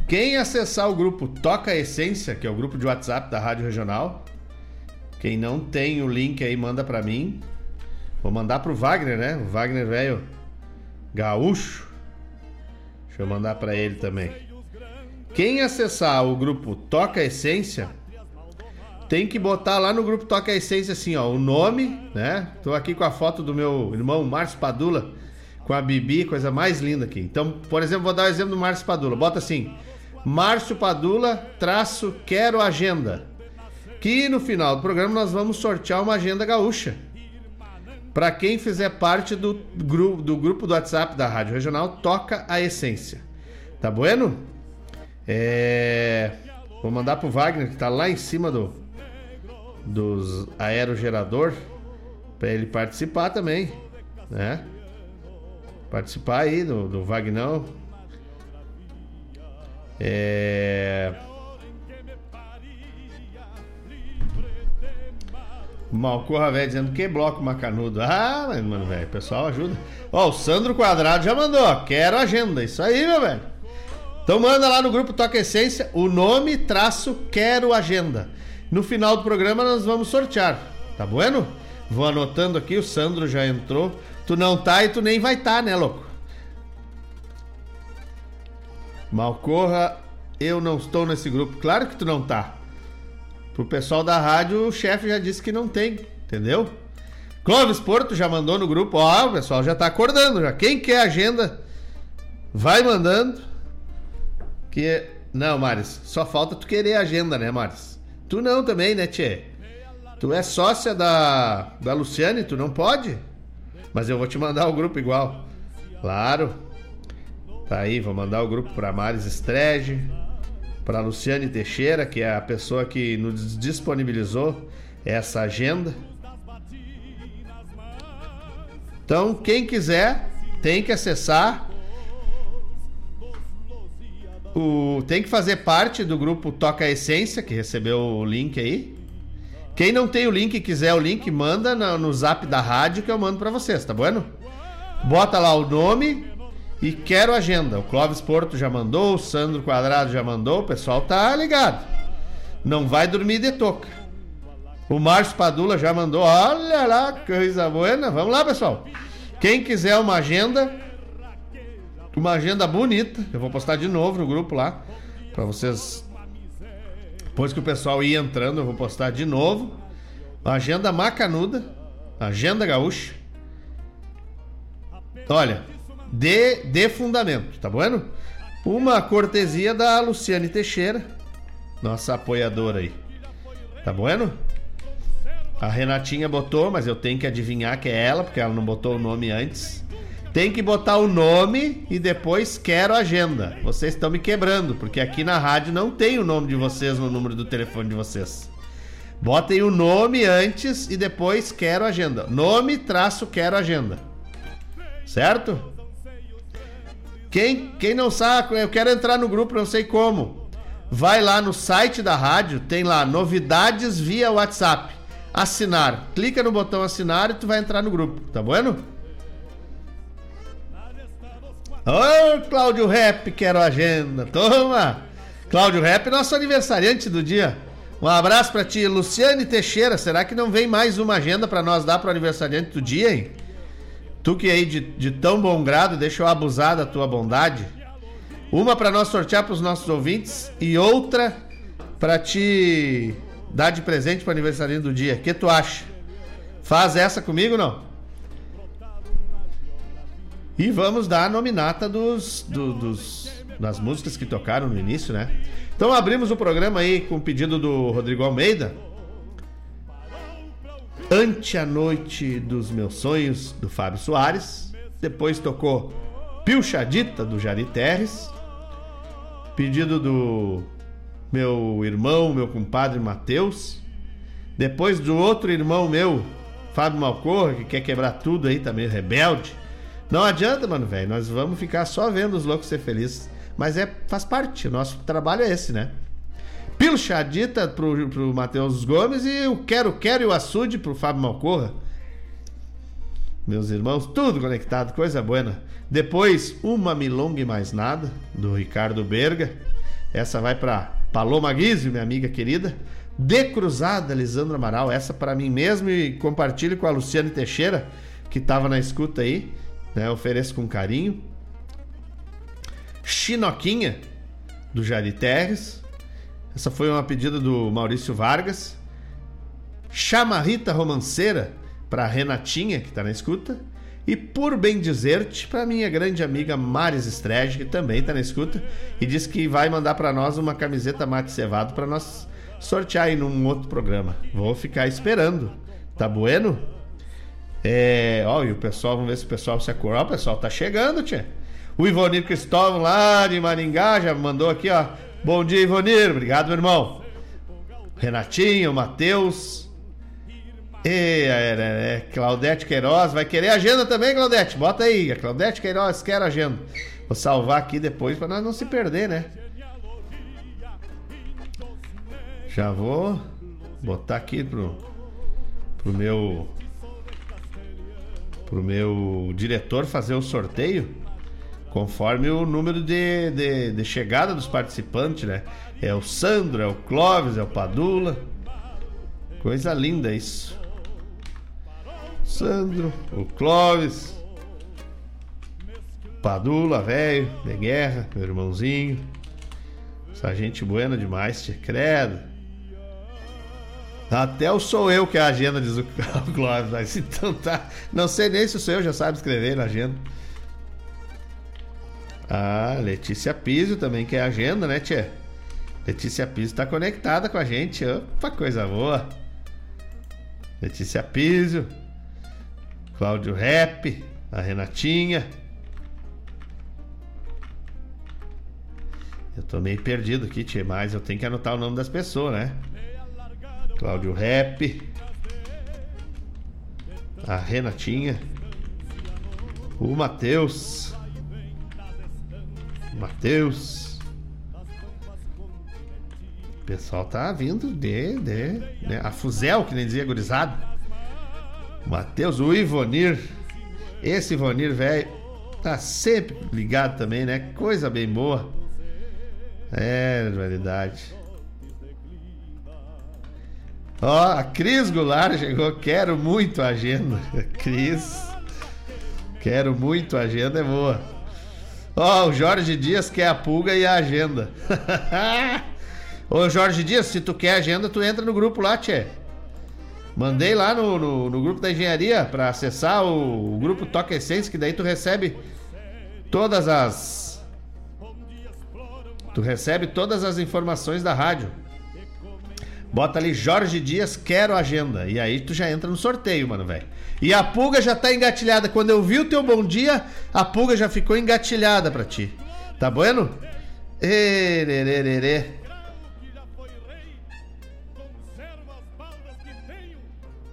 Quem acessar o grupo Toca Essência, que é o grupo de WhatsApp da Rádio Regional, quem não tem o link aí, manda para mim. Vou mandar pro Wagner, né? O Wagner, velho, gaúcho. Deixa eu mandar para ele também. Quem acessar o grupo Toca Essência tem que botar lá no grupo Toca Essência assim, ó, o nome, né? Tô aqui com a foto do meu irmão Márcio Padula com a Bibi, coisa mais linda aqui. Então, por exemplo, vou dar o um exemplo do Márcio Padula. Bota assim: Márcio Padula traço quero agenda. Que no final do programa nós vamos sortear uma agenda gaúcha. Para quem fizer parte do, grupo, do grupo do WhatsApp da Rádio Regional, toca a essência. Tá bueno? É... Vou mandar pro Wagner, que tá lá em cima do dos aerogerador, para ele participar também, né? Participar aí do, do Vagnão. É... Malcorra velho dizendo que bloco macanudo. Ah, mano, velho, pessoal ajuda. Ó, o Sandro Quadrado já mandou, quero agenda. Isso aí, meu velho. Então manda lá no grupo Toca Essência o nome traço quero agenda. No final do programa nós vamos sortear, tá bueno? Vou anotando aqui, o Sandro já entrou. Tu não tá e tu nem vai tá, né, louco? Malcorra, eu não estou nesse grupo. Claro que tu não tá. Pro pessoal da rádio, o chefe já disse que não tem, entendeu? Clóvis Porto já mandou no grupo, ó, o pessoal já tá acordando já. Quem quer agenda, vai mandando. Que não, Maris, só falta tu querer agenda, né, Maris? Tu não também, né, Tchê? Tu é sócia da, da Luciane, tu não pode? Mas eu vou te mandar o grupo igual. Claro. Tá aí, vou mandar o grupo para Maris Estrege, para Luciane Teixeira, que é a pessoa que nos disponibilizou essa agenda. Então, quem quiser, tem que acessar o tem que fazer parte do grupo Toca Essência, que recebeu o link aí. Quem não tem o link e quiser o link, manda no, no zap da rádio que eu mando para vocês, tá bueno? Bota lá o nome e quero agenda. O Clóvis Porto já mandou, o Sandro Quadrado já mandou, o pessoal tá ligado. Não vai dormir de toca. O Márcio Padula já mandou, olha lá, coisa boa. Vamos lá, pessoal. Quem quiser uma agenda, uma agenda bonita, eu vou postar de novo no grupo lá, para vocês depois que o pessoal ir entrando, eu vou postar de novo. Agenda macanuda. Agenda gaúcha. Olha, de, de fundamento, tá bueno? Uma cortesia da Luciane Teixeira, nossa apoiadora aí. Tá bueno? A Renatinha botou, mas eu tenho que adivinhar que é ela, porque ela não botou o nome antes. Tem que botar o nome e depois quero agenda. Vocês estão me quebrando, porque aqui na rádio não tem o nome de vocês no número do telefone de vocês. Botem o nome antes e depois quero agenda. Nome traço quero agenda. Certo? Quem, quem não sabe, eu quero entrar no grupo, não sei como. Vai lá no site da rádio, tem lá novidades via WhatsApp. Assinar. Clica no botão assinar e tu vai entrar no grupo, tá bueno? Ô, Cláudio Rap, quero agenda. Toma! Cláudio Rap, nosso aniversariante do dia. Um abraço para ti, Luciane Teixeira. Será que não vem mais uma agenda para nós dar pro aniversariante do dia, hein? Tu que aí de, de tão bom grado, deixa eu abusar da tua bondade. Uma para nós sortear para os nossos ouvintes e outra para te dar de presente para aniversário do dia. O que tu acha? Faz essa comigo não? E vamos dar a nominata dos, do, dos, das músicas que tocaram no início, né? Então abrimos o programa aí com o pedido do Rodrigo Almeida. Ante a Noite dos Meus Sonhos, do Fábio Soares. Depois tocou Pilchadita, do Jari Terres. Pedido do meu irmão, meu compadre Matheus. Depois do outro irmão meu, Fábio Malcorra, que quer quebrar tudo aí também, rebelde. Não adianta, mano, velho. Nós vamos ficar só vendo os loucos ser felizes. Mas é, faz parte. O nosso trabalho é esse, né? Pilchadita pro, pro Matheus Gomes e o Quero Quero e o Açude pro Fábio Malcorra. Meus irmãos, tudo conectado, coisa boa. Depois, Uma Milonga e Mais Nada, do Ricardo Berga. Essa vai pra Paloma Guizio, minha amiga querida. De Cruzada, Lisandro Amaral. Essa para mim mesmo e compartilho com a Luciane Teixeira, que tava na escuta aí né? Ofereço com carinho. Chinoquinha, do Jari Terres. Essa foi uma pedida do Maurício Vargas. Chamarrita Romanceira, para Renatinha, que está na escuta. E por bem dizer-te, para minha grande amiga Maris Estrege, que também está na escuta, e diz que vai mandar para nós uma camiseta mate cevado para nós sortear aí num outro programa. Vou ficar esperando. Tá bueno? É, ó, e o pessoal, vamos ver se o pessoal se acordou. O pessoal tá chegando, tia. O Ivonir Cristóvão lá de Maringá já mandou aqui, ó. Bom dia, Ivonir. Obrigado, meu irmão. Renatinho, Matheus. E é, é, é, Claudete Queiroz. Vai querer agenda também, Claudete? Bota aí. A Claudete Queiroz quer agenda. Vou salvar aqui depois para nós não se perder, né? Já vou botar aqui pro, pro meu pro meu diretor fazer o sorteio conforme o número de, de, de, chegada dos participantes, né? É o Sandro, é o Clóvis, é o Padula. Coisa linda isso. Sandro, o Clóvis, Padula, velho, de guerra, meu irmãozinho. Essa gente buena demais, tia. Credo. Até o sou eu que é a agenda, diz o Clóvis. (laughs) Mas então tá. Não sei nem se o sou eu já sabe escrever na agenda. Ah, Letícia Piso também que é agenda, né, tia? Letícia Piso tá conectada com a gente. Opa, coisa boa. Letícia Pizio, Cláudio Rep, a Renatinha. Eu tô meio perdido aqui, tia, mas eu tenho que anotar o nome das pessoas, né? Cláudio Rep, a Renatinha, o Matheus, Matheus. O pessoal tá vindo de, de né? a Fuzel, que nem dizia gurizada. Matheus, o Ivonir. Esse Ivonir, velho, tá sempre ligado também, né? Coisa bem boa. É, verdade. Ó, a Cris Goulart chegou. Quero muito a agenda. (laughs) Cris. Quero muito a agenda, é boa. Ó, o Jorge Dias quer a pulga e a agenda. (laughs) Ô, Jorge Dias, se tu quer agenda, tu entra no grupo lá, tchê. Mandei lá no, no, no grupo da engenharia para acessar o, o grupo Toca Essência, que daí tu recebe todas as. Tu recebe todas as informações da rádio. Bota ali Jorge Dias, quero agenda. E aí tu já entra no sorteio, mano, velho. E a pulga já tá engatilhada. Quando eu vi o teu bom dia, a pulga já ficou engatilhada pra ti. Tá bueno? Ererererê.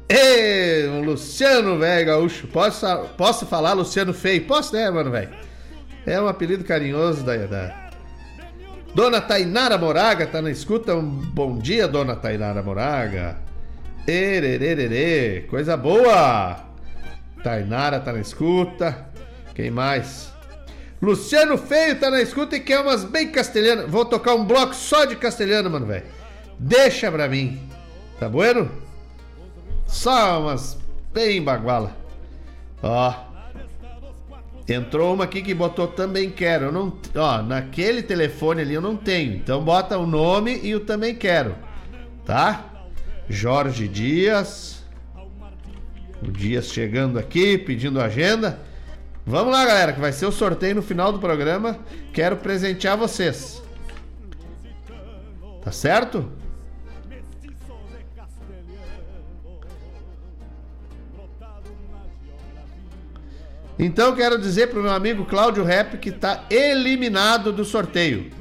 Ê, Luciano, velho, gaúcho. Posso, posso falar Luciano Feio? Posso, né, mano, velho? É um apelido carinhoso da, da. Dona Tainara Moraga tá na escuta. Um bom dia, dona Tainara Moraga. Ererererê, coisa boa. Tainara tá na escuta. Quem mais? Luciano Feio tá na escuta e quer umas bem castelhanas. Vou tocar um bloco só de castelhano, mano, velho. Deixa pra mim. Tá bueno? Só umas bem baguala. Ó. Entrou uma aqui que botou também quero. Eu não, ó, naquele telefone ali eu não tenho. Então bota o nome e o também quero. Tá? Jorge Dias. O Dias chegando aqui, pedindo agenda. Vamos lá, galera, que vai ser o sorteio no final do programa. Quero presentear vocês. Tá certo? Então quero dizer pro meu amigo Cláudio Rep que tá eliminado do sorteio.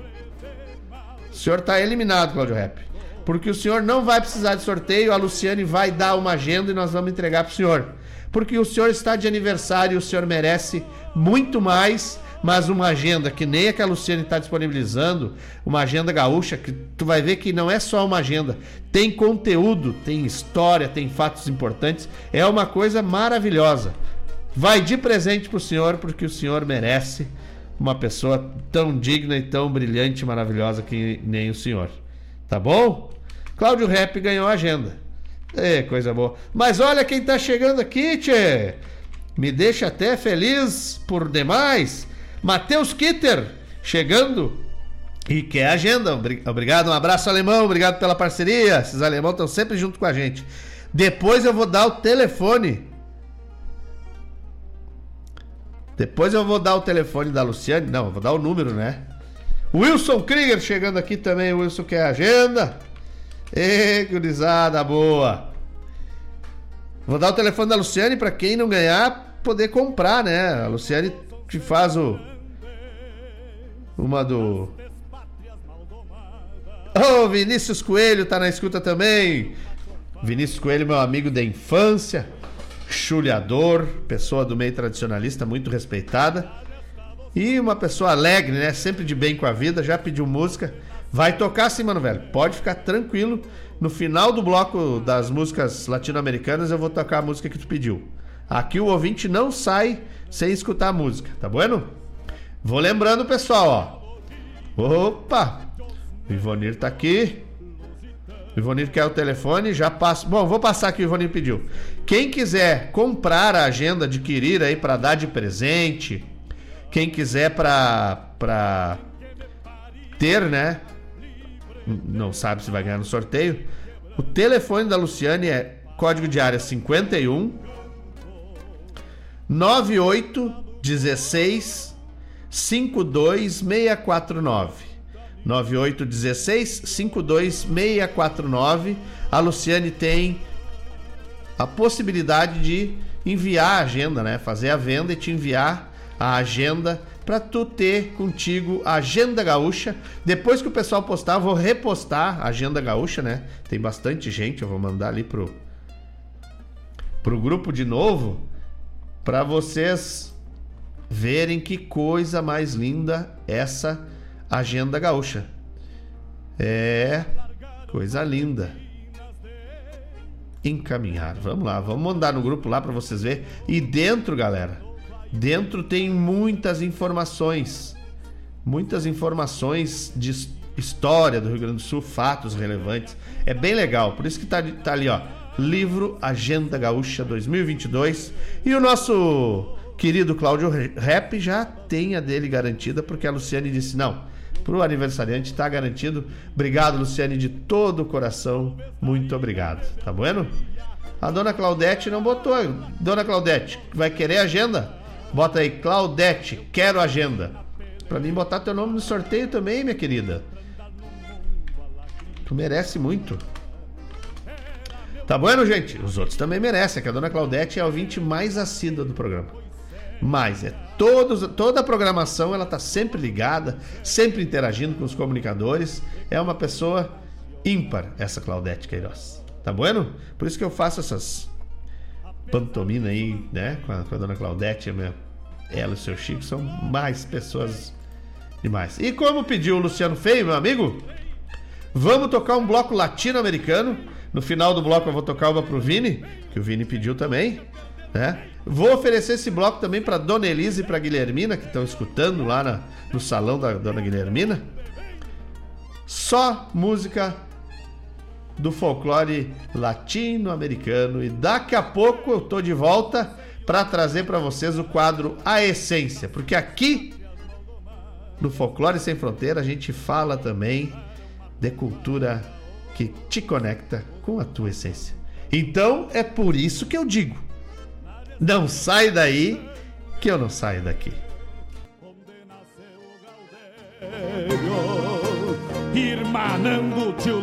O senhor tá eliminado, Cláudio Rep. Porque o senhor não vai precisar de sorteio, a Luciane vai dar uma agenda e nós vamos entregar pro senhor. Porque o senhor está de aniversário e o senhor merece muito mais, mas uma agenda que nem a que a Luciane está disponibilizando, uma agenda gaúcha, que tu vai ver que não é só uma agenda, tem conteúdo, tem história, tem fatos importantes, é uma coisa maravilhosa. Vai de presente pro senhor, porque o senhor merece uma pessoa tão digna e tão brilhante e maravilhosa que nem o senhor. Tá bom? Cláudio Rep ganhou a agenda. É, coisa boa. Mas olha quem tá chegando aqui, tchê. Me deixa até feliz por demais. Matheus Kitter chegando e quer agenda. Obrigado, um abraço alemão, obrigado pela parceria. Esses alemãos estão sempre junto com a gente. Depois eu vou dar o telefone depois eu vou dar o telefone da Luciane. Não, vou dar o número, né? Wilson Krieger chegando aqui também. Wilson quer agenda. Ê, gurizada boa. Vou dar o telefone da Luciane para quem não ganhar poder comprar, né? A Luciane que faz o. Uma do. Ô, oh, Vinícius Coelho tá na escuta também. Vinícius Coelho, meu amigo da infância chuleador, pessoa do meio tradicionalista, muito respeitada. E uma pessoa alegre, né? Sempre de bem com a vida, já pediu música. Vai tocar sim, mano, velho. Pode ficar tranquilo. No final do bloco das músicas latino-americanas, eu vou tocar a música que tu pediu. Aqui o ouvinte não sai sem escutar a música, tá bueno? Vou lembrando, pessoal, ó. Opa! O Ivonir tá aqui. O Ivonir quer o telefone, já passo. Bom, vou passar aqui o Ivonir pediu. Quem quiser comprar a agenda, adquirir aí para dar de presente, quem quiser para para ter, né? Não sabe se vai ganhar no sorteio. O telefone da Luciane é código de área 51 98 16 52649. 9816 52649. A Luciane tem a possibilidade de enviar a agenda, né? Fazer a venda e te enviar a agenda para tu ter contigo a Agenda Gaúcha. Depois que o pessoal postar, vou repostar a Agenda Gaúcha, né? Tem bastante gente, eu vou mandar ali pro pro grupo de novo para vocês verem que coisa mais linda essa Agenda Gaúcha. É coisa linda. Encaminhar. Vamos lá, vamos mandar no grupo lá para vocês verem. E dentro, galera, dentro tem muitas informações. Muitas informações de história do Rio Grande do Sul, fatos relevantes. É bem legal, por isso que tá, tá ali, ó. Livro Agenda Gaúcha 2022. E o nosso querido Cláudio Rap já tem a dele garantida, porque a Luciane disse: não, pro aniversariante está garantido. Obrigado, Luciane, de todo o coração. Muito obrigado. Tá bueno? A dona Claudete não botou. Dona Claudete, vai querer agenda? Bota aí, Claudete, quero agenda. Pra mim botar teu nome no sorteio também, minha querida. Tu merece muito. Tá bueno, gente? Os outros também merecem, que a dona Claudete é a ouvinte mais assídua do programa. Mas é todos, toda a programação, ela tá sempre ligada, sempre interagindo com os comunicadores. É uma pessoa ímpar, essa Claudete Queiroz. Tá bueno? Por isso que eu faço essas pantomina aí, né? Com a, com a dona Claudete, minha, ela e o seu Chico são mais pessoas demais. E como pediu o Luciano Feio, meu amigo, vamos tocar um bloco latino-americano no final do bloco eu vou tocar uma pro Vini, que o Vini pediu também, né? Vou oferecer esse bloco também para Dona Elisa e para Guilhermina, que estão escutando lá na, no salão da Dona Guilhermina. Só música do folclore latino-americano e daqui a pouco eu tô de volta para trazer para vocês o quadro A Essência, porque aqui no Folclore Sem Fronteira a gente fala também de cultura que te conecta com a tua essência. Então é por isso que eu digo: não sai daí que eu não saio daqui. Irmanando tio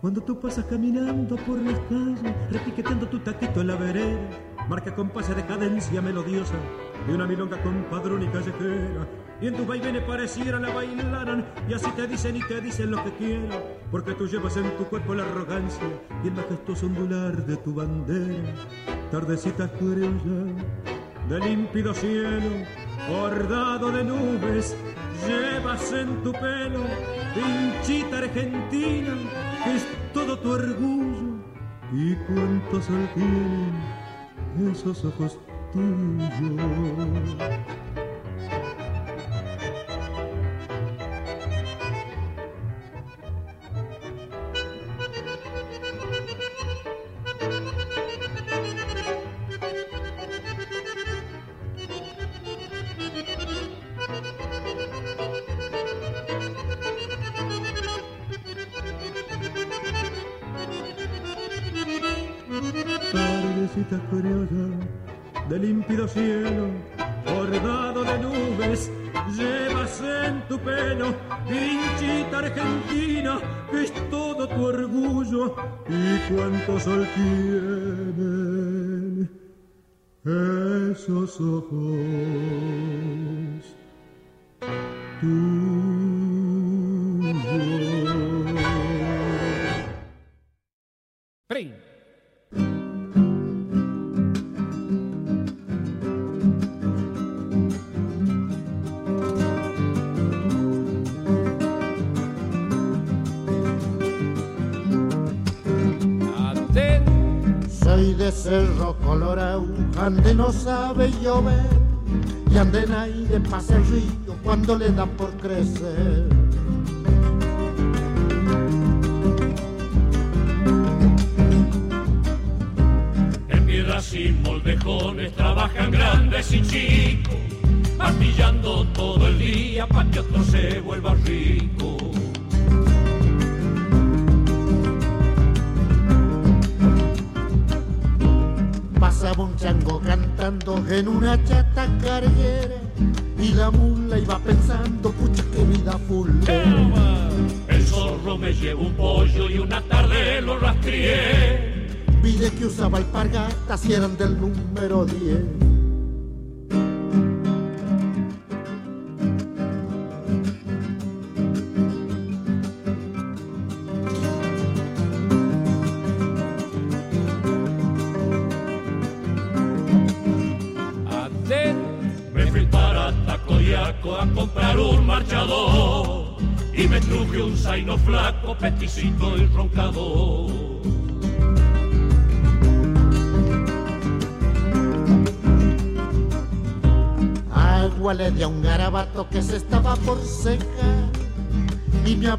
Cuando tú pasas caminando por las calles, repiqueteando tu taquito en la vereda, marca compases de cadencia melodiosa de una milonga con padrón y callejera. Y en tus vaivenes pareciera la bailaran, y así te dicen y te dicen lo que quieran, porque tú llevas en tu cuerpo la arrogancia y el majestuoso ondular de tu bandera. Tardecitas criolla de límpido cielo, bordado de nubes, llevas en tu pelo pinchita argentina, que es todo tu orgullo. Y cuánto sol tienen esos ojos tuyos. Límpido cielo, bordado de nubes, llevas en tu pelo, pinchita argentina, que es todo tu orgullo, y cuánto sol tienen esos ojos tuyos. De Cerro Colorado, ande no sabe llover, y anden ahí de pase el río cuando le da por crecer. En piedras y moldejones trabajan grandes y chicos, martillando todo el día para que otro se vuelva rico. Pasaba un chango cantando en una chata carguera y la mula va pensando, pucha qué vida full. El zorro me llevó un pollo y una tarde lo rastrié. Pide que usaba alpargatas y eran del número 10.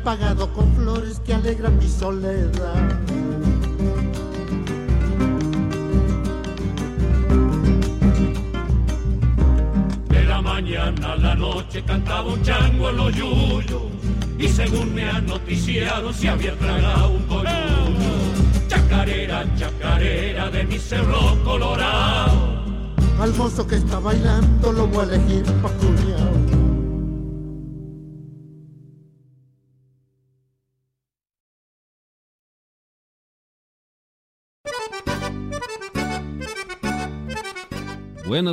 Pagado con flores que alegran mi soledad. De la mañana a la noche cantaba un chango en los yuyos y según me han noticiado se había tragado un coyuyo. Chacarera, chacarera de mi cerro colorado. Al mozo que está bailando lo voy a elegir pa' cuñado.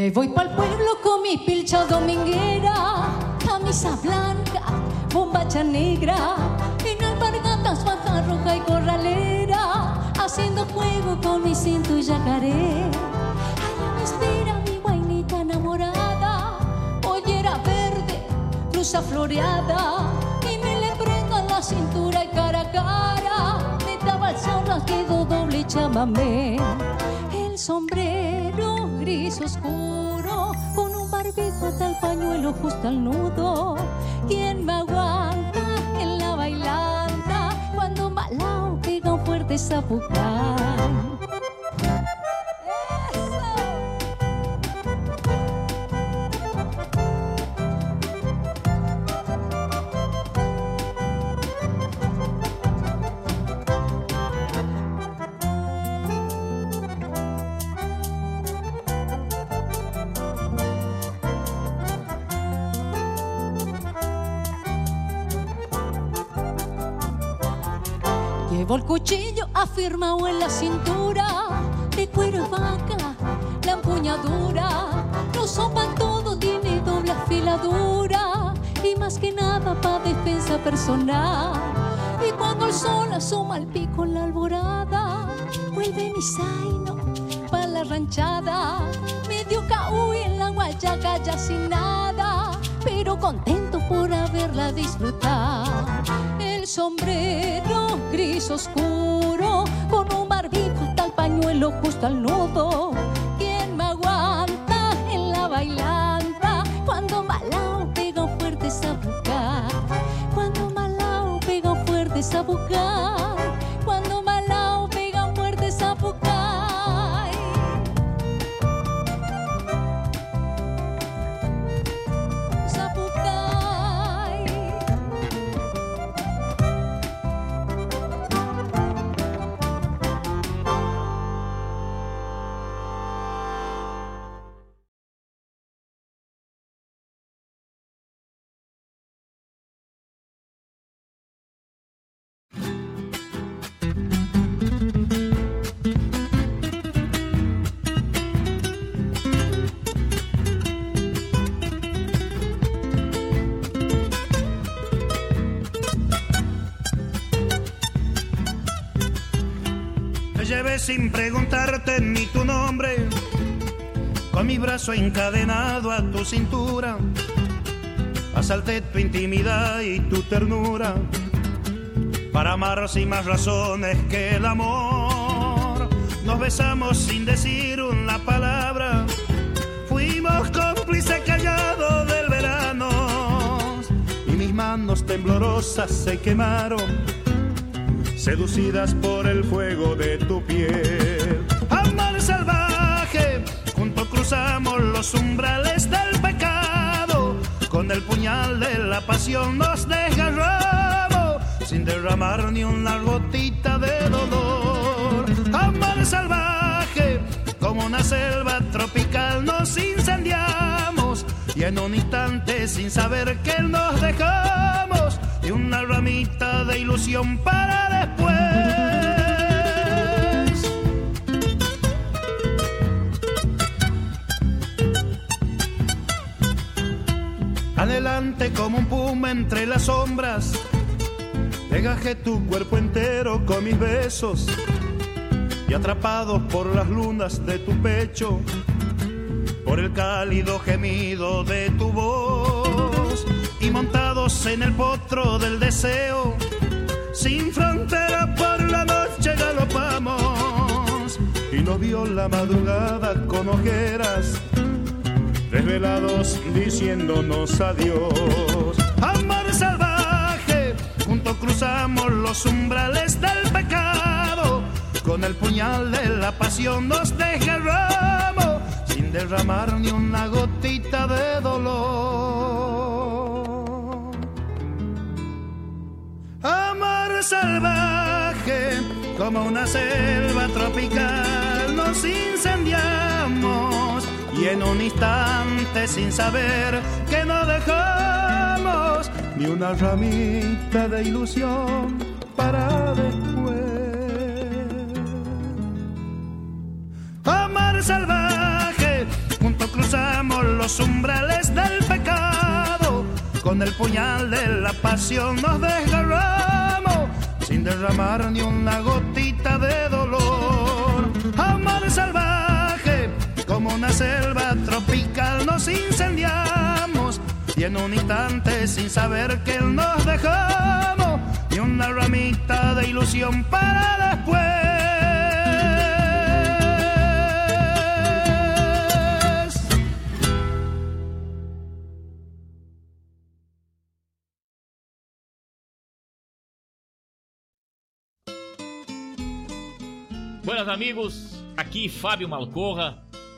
Me voy pa'l pueblo con mi pilcha dominguera, camisa blanca, bombacha negra, en alpargatas, faja roja y corralera, haciendo fuego con mi cinto y yacaré. Allá me espera mi guainita enamorada, pollera verde, blusa floreada, y me le prenda la cintura y cara a cara, me daba el sol, rasguido doble chamamé, el sombrero gris oscuro, con un barbijo hasta el pañuelo justo al nudo. ¿Quién me aguanta en la bailanta cuando un balao pega un fuerte zapucán? Afirmado en la cintura, de cuero de vaca, la empuñadura. No sopa todo, tiene doble afiladura y más que nada para defensa personal. Y cuando el sol asoma el pico en la alborada, vuelve mi zaino para la ranchada. Medio caúy en la guayaca ya sin nada, pero contento por haberla disfrutado. El sombrero gris oscuro, pañuelo justo al nudo. Encadenado a tu cintura, asalté tu intimidad y tu ternura, para amar sin más razones que el amor. Nos besamos sin decir una palabra, fuimos cómplices callados del verano, y mis manos temblorosas se quemaron seducidas por el fuego de tu piel. Cruzamos los umbrales del pecado, con el puñal de la pasión nos desgarramos, sin derramar ni una gotita de dolor. Amor salvaje, como una selva tropical nos incendiamos, y en un instante sin saber que nos dejamos una ramita de ilusión para después. Adelante como un puma entre las sombras, Degaje tu cuerpo entero con mis besos y atrapados por las lunas de tu pecho, por el cálido gemido de tu voz y montados en el potro del deseo, sin frontera por la noche galopamos y no vio la madrugada con ojeras, desvelados diciéndonos adiós. Amor salvaje, junto cruzamos los umbrales del pecado, con el puñal de la pasión nos desgarramos, sin derramar ni una gotita de dolor. Amor salvaje, como una selva tropical, nos incendiamos y en un instante sin saber que no dejamos ni una ramita de ilusión para después. Amor salvaje, junto cruzamos los umbrales del pecado con el puñal de la pasión nos desgarramos sin derramar ni una gotita de dolor. Amor salvaje, selva tropical nos incendiamos y en un instante sin saber que nos dejamos ni una ramita de ilusión para después. Buenas amigos, aqui Fábio Malcorra.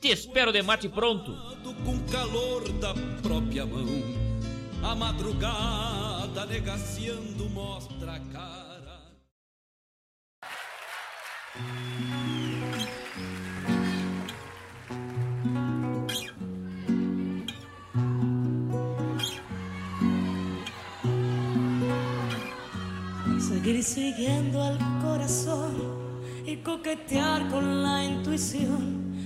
Te espero de mate pronto. Com calor da própria mão, a madrugada negaciando mostra a cara. Seguir siguiendo al corazón y coquetear con la intuición,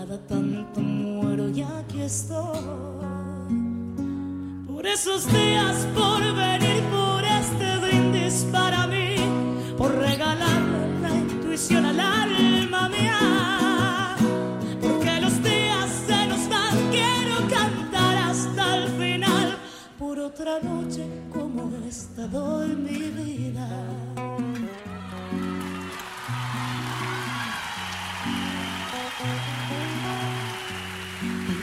cada tanto muero y aquí estoy. por esos días, por venir, por este brindis para mí, por regalarle la intuición al alma mía. Porque los días se nos van, quiero cantar hasta el final, por otra noche como esta doy mi vida.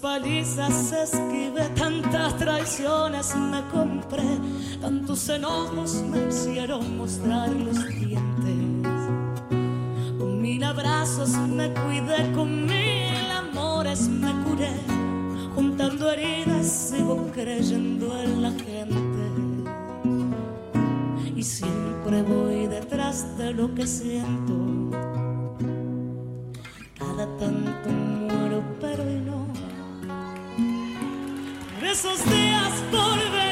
Palizas esquivé, tantas traiciones me compré, tantos enojos me hicieron mostrar los dientes. Con mil abrazos me cuidé, con mil amores me curé, juntando heridas sigo creyendo en la gente. Y siempre voy detrás de lo que siento. Cada tanto muero, esos días, por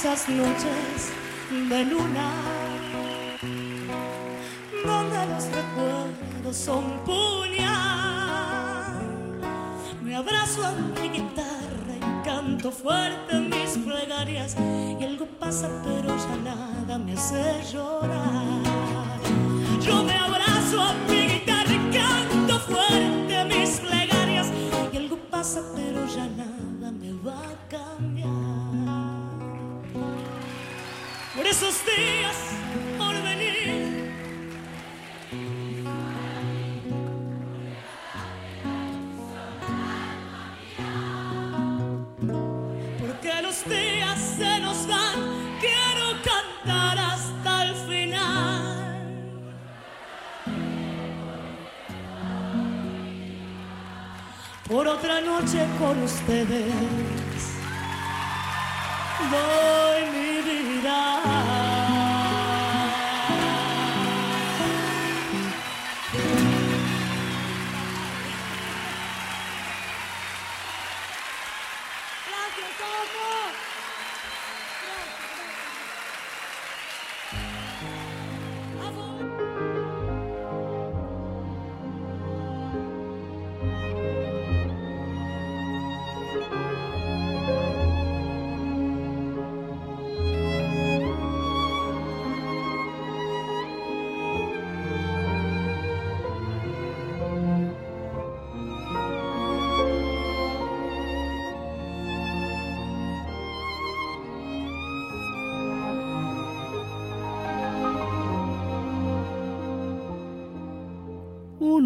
esas noches de luna, donde los recuerdos son puñal, me abrazo a mi guitarra y canto fuerte mis plegarias. Y algo pasa, pero ya nada me hace llorar. Yo me abrazo a mi guitarra y canto fuerte mis plegarias. Y algo pasa, pero por venir. Porque los días se nos van, quiero cantar hasta el final. Por otra noche con ustedes, doy mi vida.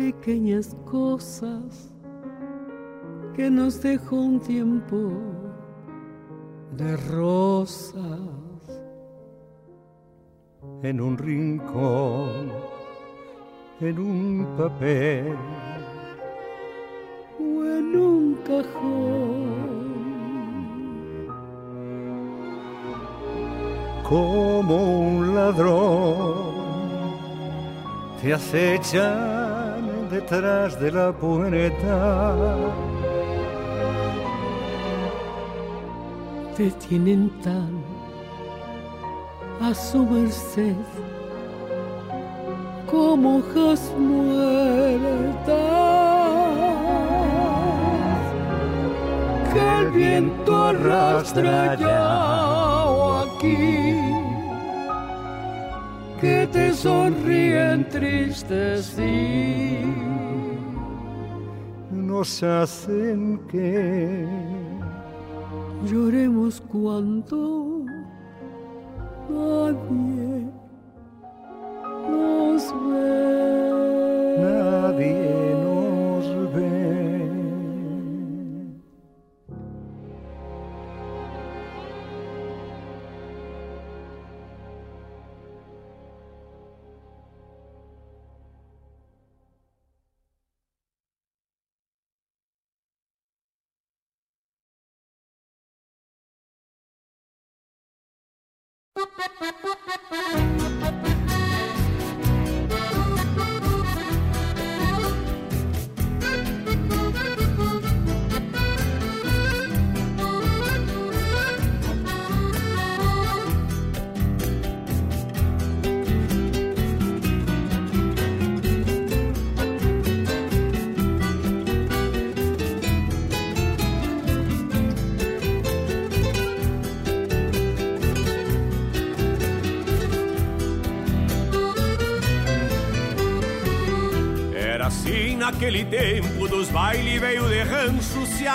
pequeñas cosas que nos dejó un tiempo de rosas. en un rincón, en un papel. o en un cajón. como un ladrón te acechan detrás de la puerta. Te tienen tan a su merced como hojas muertas que el viento arrastra ya aquí que te sonríen tristes sí nos hacen que lloremos cuando nadie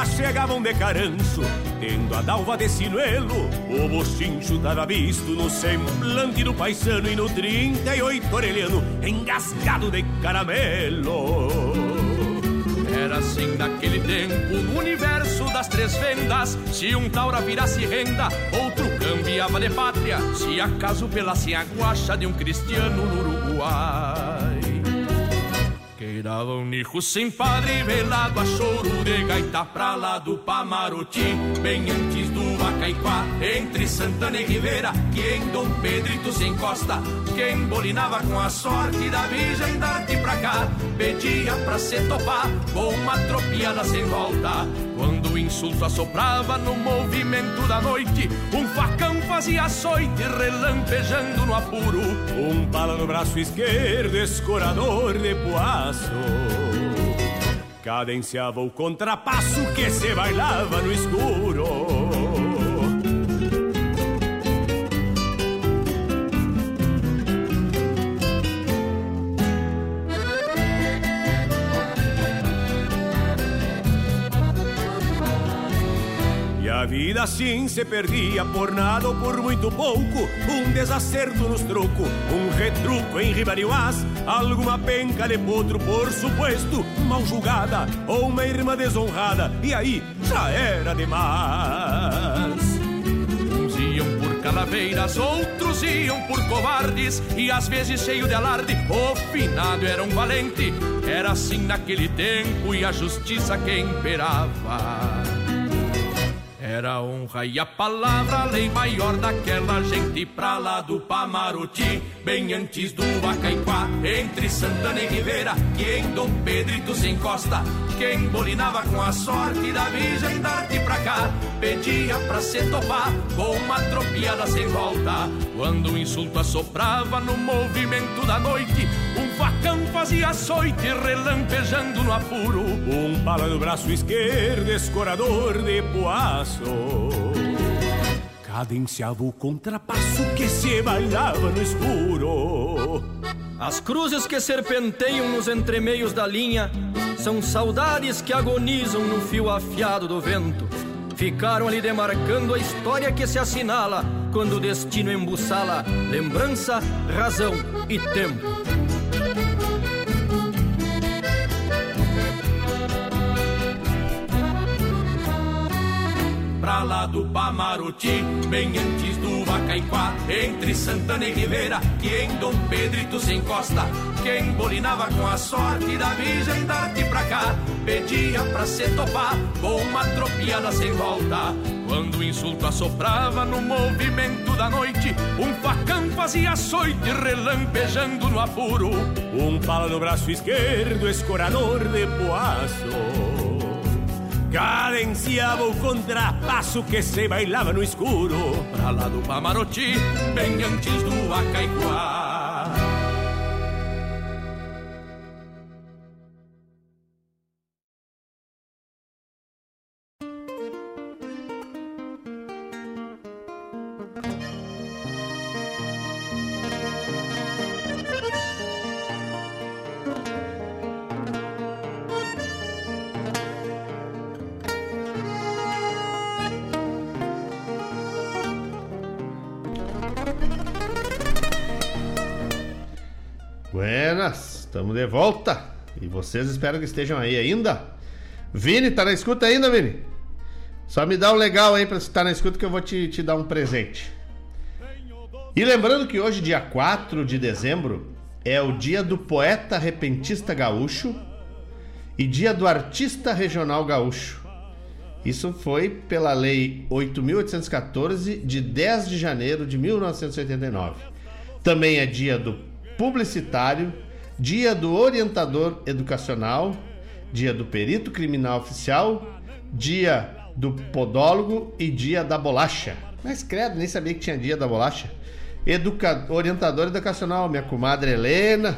achegavam de carancho Tendo a dalva de sinuelo O bochincho tava visto no semblante do paisano E no 38 orelhano engasgado de caramelo Era assim naquele tempo, no universo das três vendas. Se um taura virasse renda, outro cambiava de pátria. Se acaso pelasse a guacha de um cristiano no Uruguai. Queirava um nicho sem padre, velado a choro de gaita pra lá do Pamaroti. Bem antes do Acaiquá, entre Santana e Ribeira, que em Dom Pedrito se encosta. Quem bolinava com a sorte da virgem darte pra cá, pedia pra se topar com uma tropiada sem volta. Quando o insulto assoprava no movimento da noite, um facão fazia açoite relampejando no apuro. Um pala no braço esquerdo, escorador de poaço Cadenciava o contrapasso que se bailava no escuro a vida assim se perdia por nada ou por muito pouco. Um desacerto nos troco, um retruco em ribarioás Alguma penca de potro, por suposto, mal julgada Ou uma irmã desonrada, e aí já era demais. Uns iam por calaveiras, outros iam por covardes. E às vezes cheio de alarde, o finado era um valente. Era assim naquele tempo e a justiça que imperava Era a honra e a palavra, a lei maior daquela gente pra lá do Pamaroti, bem antes do Acaiquá, entre Santana e Ribeira, que em Dom Pedrito se encosta. Quem bolinava com a sorte da virgem darte pra cá, pedia pra se topar com uma tropiada sem volta. Quando o insulto assoprava no movimento da noite, um facão fazia açoite relampejando no apuro. Um pala no braço esquerdo, escorador de poaço Cadenciava o contrapasso que se bailava no escuro As cruzes que serpenteiam nos entremeios da linha são saudades que agonizam no fio afiado do vento. Ficaram ali demarcando a história que se assinala quando o destino embuçala lembrança, razão e tempo. Lá do Pamaroti, bem antes do Acaiquá, entre Santana e Ribeira, que em Dom Pedrito se encosta. Quem bolinava com a sorte da virgem darte pra cá, pedia pra se topar com uma tropiada sem volta. Quando o insulto assoprava no movimento da noite, um facão fazia açoite relampejando no apuro. Um pala no braço esquerdo, escorador de poaço. Cadenciava o contrapasso que se bailava no escuro. Pra lá do Pamaroti, bem antes do Acaiquá. Estamos de volta. E vocês espero que estejam aí ainda. Vini, tá na escuta ainda, Vini? Só me dá um legal aí pra você estar na escuta que eu vou te, te dar um presente. E lembrando que hoje, dia 4 de dezembro, é o dia do poeta repentista gaúcho e dia do artista regional gaúcho. Isso foi pela Lei 8.814, de 10 de janeiro de 1989. Também é dia do publicitário, dia do orientador educacional, dia do perito criminal oficial, dia do podólogo e dia da bolacha. Mas credo, nem sabia que tinha dia da bolacha. Educa... Orientador educacional, minha comadre Helena,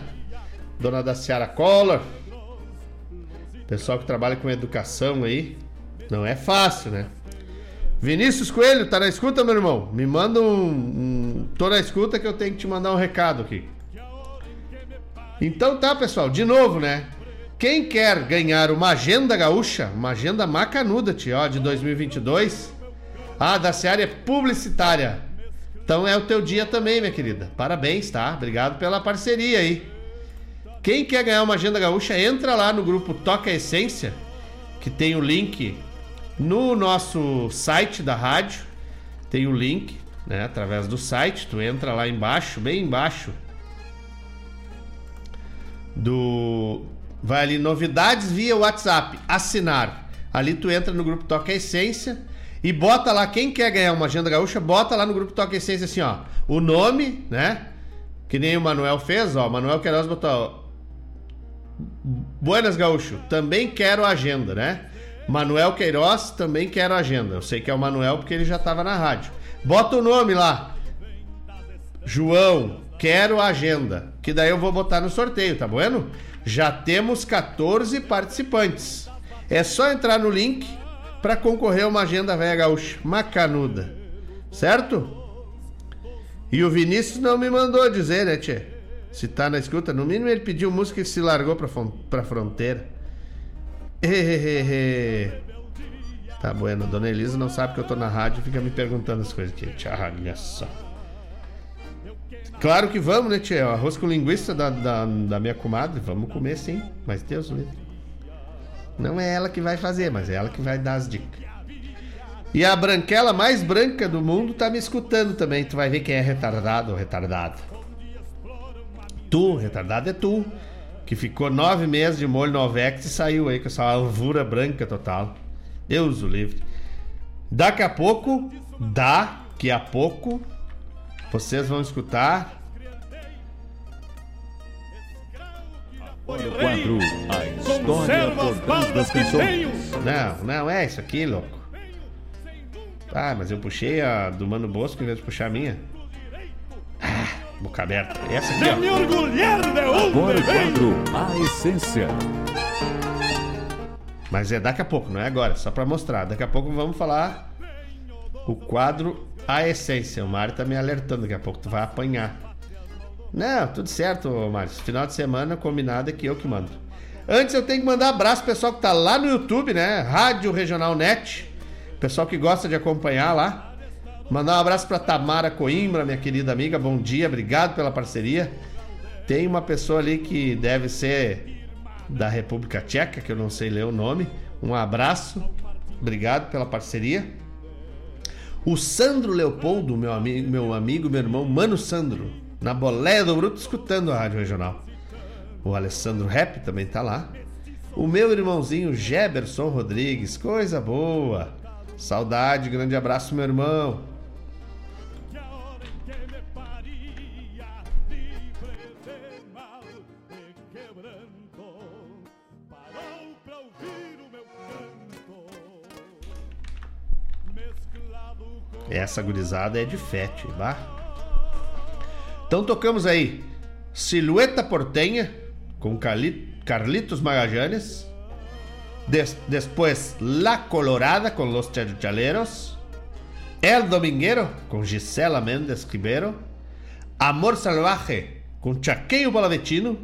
dona da Ciara Collor, pessoal que trabalha com educação aí, não é fácil, né? Vinícius Coelho, tá na escuta, meu irmão? Me manda um, um. Tô na escuta que eu tenho que te mandar um recado aqui. Então tá, pessoal, de novo, né? Quem quer ganhar uma agenda gaúcha, uma agenda macanuda, tio, de 2022, ah, da área publicitária. Então é o teu dia também, minha querida. Parabéns, tá? Obrigado pela parceria aí. Quem quer ganhar uma agenda gaúcha, entra lá no grupo Toca Essência, que tem o link no nosso site da rádio. Tem o link, né, através do site, tu entra lá embaixo, bem embaixo do vai ali novidades via WhatsApp, assinar. Ali tu entra no grupo Toca Essência e bota lá quem quer ganhar uma agenda gaúcha, bota lá no grupo Toca Essência assim, ó, o nome, né? Que nem o Manuel fez, ó, Manuel Queiroz botou Buenas Gaúcho, também quero agenda, né? Manuel Queiroz, também quero agenda. Eu sei que é o Manuel porque ele já tava na rádio. Bota o nome lá. João, quero agenda. Que daí eu vou botar no sorteio, tá bueno? Já temos 14 participantes. É só entrar no link para concorrer a uma agenda velha gaúcha, macanuda. Certo? E o Vinícius não me mandou dizer, né, tchê? Se tá na escuta, no mínimo ele pediu música e se largou pra, pra fronteira. Tá bueno, Dona Elisa não sabe que eu tô na rádio e fica me perguntando as coisas aqui. Tchau, olha só. Claro que vamos, né, tia? Arroz com linguiça da, da, da, minha comadre, vamos comer sim. Mas Deus livre. Não é ela que vai fazer, mas é ela que vai dar as dicas. E a branquela mais branca do mundo tá me escutando também. Tu vai ver quem é retardado ou retardada. Tu, retardado é tu. Que ficou nove meses de molho no Ovex e saiu aí com essa alvura branca total. Deus o livre. Daqui a pouco, daqui a pouco, vocês vão escutar. Olha o quadro A História por trás das canções. Não, não é isso aqui, louco. Ah, mas eu puxei a do Mano Bosco em vez de puxar a minha. Ah, boca aberta. Essa aqui, ó. me orgulhar de Agora o quadro A Essência. Mas é daqui a pouco, não é agora, só para mostrar. Daqui a pouco vamos falar o quadro A Essência. O Mário tá me alertando, daqui a pouco tu vai apanhar. Não, tudo certo, Mário. Final de semana combinado é que eu que mando. Antes eu tenho que mandar abraço pro pessoal que tá lá no YouTube, né? Rádio Regional Net. Pessoal que gosta de acompanhar lá. Mandar um abraço pra Tamara Coimbra, minha querida amiga. Bom dia, obrigado pela parceria. Tem uma pessoa ali que deve ser da República Tcheca, que eu não sei ler o nome. Um abraço, obrigado pela parceria. O Sandro Leopoldo, meu, ami meu amigo, meu irmão, Mano Sandro, na boleia do Bruto, escutando a Rádio Regional. O Alessandro Rap também tá lá. O meu irmãozinho Geberson Rodrigues, coisa boa. Saudade, grande abraço, meu irmão. Essa gurizada é de fete, bah. Então tocamos aí Silhueta Portenha com Carlitos Magallanes. Des después La Colorada con los Chachaleros. El Dominguero con Gisela Méndez Ribeiro. Amor Salvaje com Chaqueio Palavecino.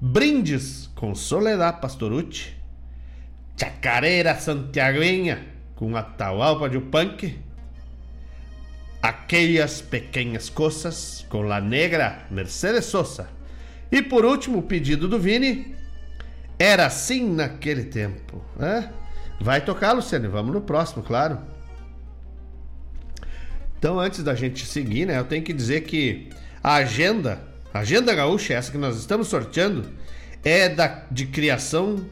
Brindes com Soledad Pastorucci. Chacarera Santiagueña com Atahualpa de Punk. Aquellas Pequenas Coisas com La Negra Mercedes Sosa. E por último, o pedido do Vini. Era assim naquele tempo. Né? Vai tocar, Luciane. Vamos no próximo, claro. Então, antes da gente seguir, né, eu tenho que dizer que a agenda, a agenda gaúcha, essa que nós estamos sorteando, é da, de criação